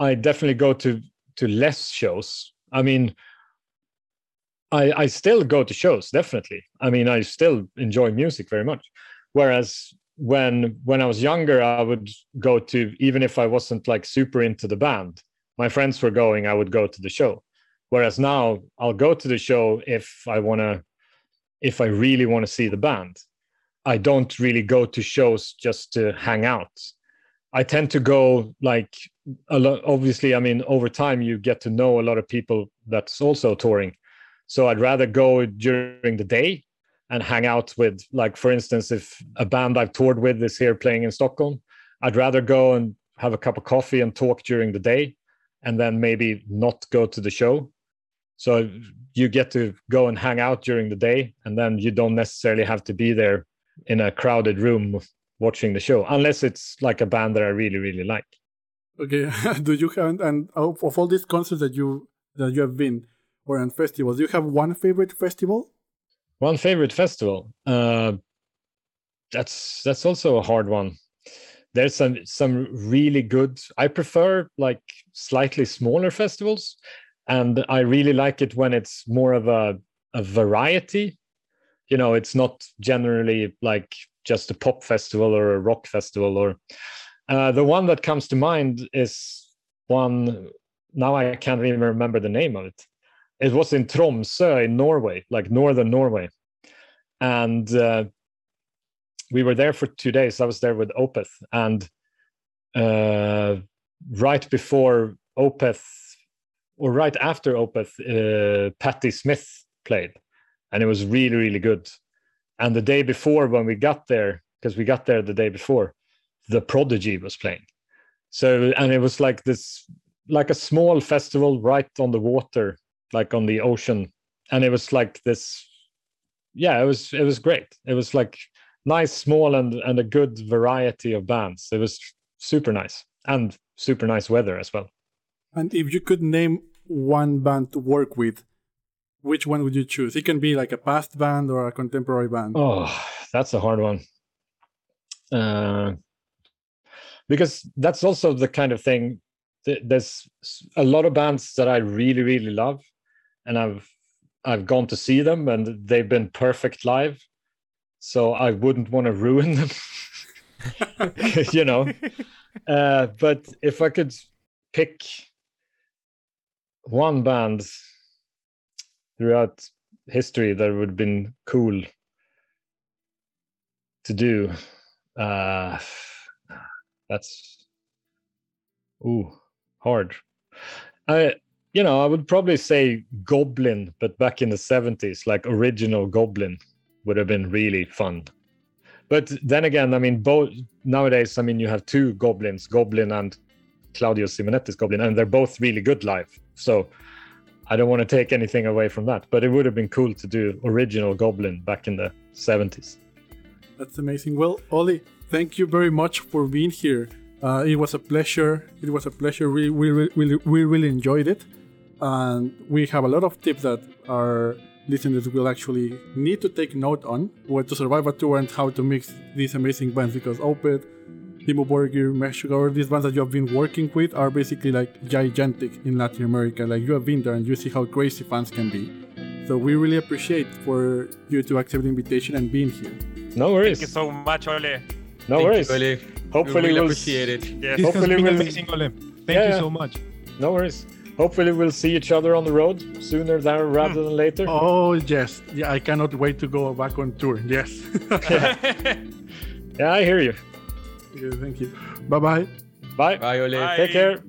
I definitely go to to less shows. I mean, I I still go to shows definitely. I mean, I still enjoy music very much. Whereas when when I was younger, I would go to even if I wasn't like super into the band, my friends were going, I would go to the show. Whereas now I'll go to the show if I want to, if I really want to see the band. I don't really go to shows just to hang out. I tend to go like a lot. Obviously, I mean, over time you get to know a lot of people that's also touring. So I'd rather go during the day and hang out with, like, for instance, if a band I've toured with is here playing in Stockholm, I'd rather go and have a cup of coffee and talk during the day and then maybe not go to the show. So you get to go and hang out during the day, and then you don't necessarily have to be there in a crowded room watching the show, unless it's like a band that I really, really like. Okay, do you have and of all these concerts that you that you have been or in festivals, do you have one favorite festival? One favorite festival. Uh, that's that's also a hard one there's some some really good i prefer like slightly smaller festivals and i really like it when it's more of a, a variety. You know it's not generally like just a pop festival or a rock festival or uh, the one that comes to mind is one now i can't even remember the name of it. It was in tromsø in norway like northern norway. And uh, we were there for two days. I was there with Opeth, and uh, right before Opeth, or right after Opeth, uh, Patti Smith played, and it was really really good. And the day before, when we got there, because we got there the day before, the Prodigy was playing. So and it was like this, like a small festival right on the water, like on the ocean, and it was like this. Yeah, it was it was great. It was like nice, small, and and a good variety of bands. It was super nice and super nice weather as well. And if you could name one band to work with, which one would you choose? It can be like a past band or a contemporary band. Oh, that's a hard one. Uh, because that's also the kind of thing. There's a lot of bands that I really, really love, and I've I've gone to see them, and they've been perfect live so I wouldn't want to ruin them. you know, uh, but if I could pick one band throughout history that would have been cool to do, uh, that's ooh hard. I you know I would probably say Goblin, but back in the seventies, like original Goblin would have been really fun. But then again, I mean, both nowadays, I mean, you have two goblins, Goblin and Claudio Simonetti's Goblin, and they're both really good live. So I don't want to take anything away from that, but it would have been cool to do original Goblin back in the 70s. That's amazing. Well, Oli, thank you very much for being here. Uh, it was a pleasure. It was a pleasure. We, we, we, we really enjoyed it. And we have a lot of tips that our listeners will actually need to take note on where to survive a tour and how to mix these amazing bands because Opeth, Dimmu Borgir, Meshuggah, these bands that you have been working with are basically like gigantic in Latin America. Like you have been there and you see how crazy fans can be. So we really appreciate for you to accept the invitation and being here. No worries. Thank you so much, Ole. no Thank you, worries. Ole. Hopefully we really we'll appreciate it. Yes. This has Hopefully been we'll- amazing, Ole. Thank Yeah, you yeah. so much. No worries. Hopefully we'll see each other on the road sooner than hmm. rather than later. Oh yes, yeah, I cannot wait to go back on tour. Yes. Yeah, I hear you. Okay, thank you. Bye bye. Bye. Bye, Ole. Bye. Take care.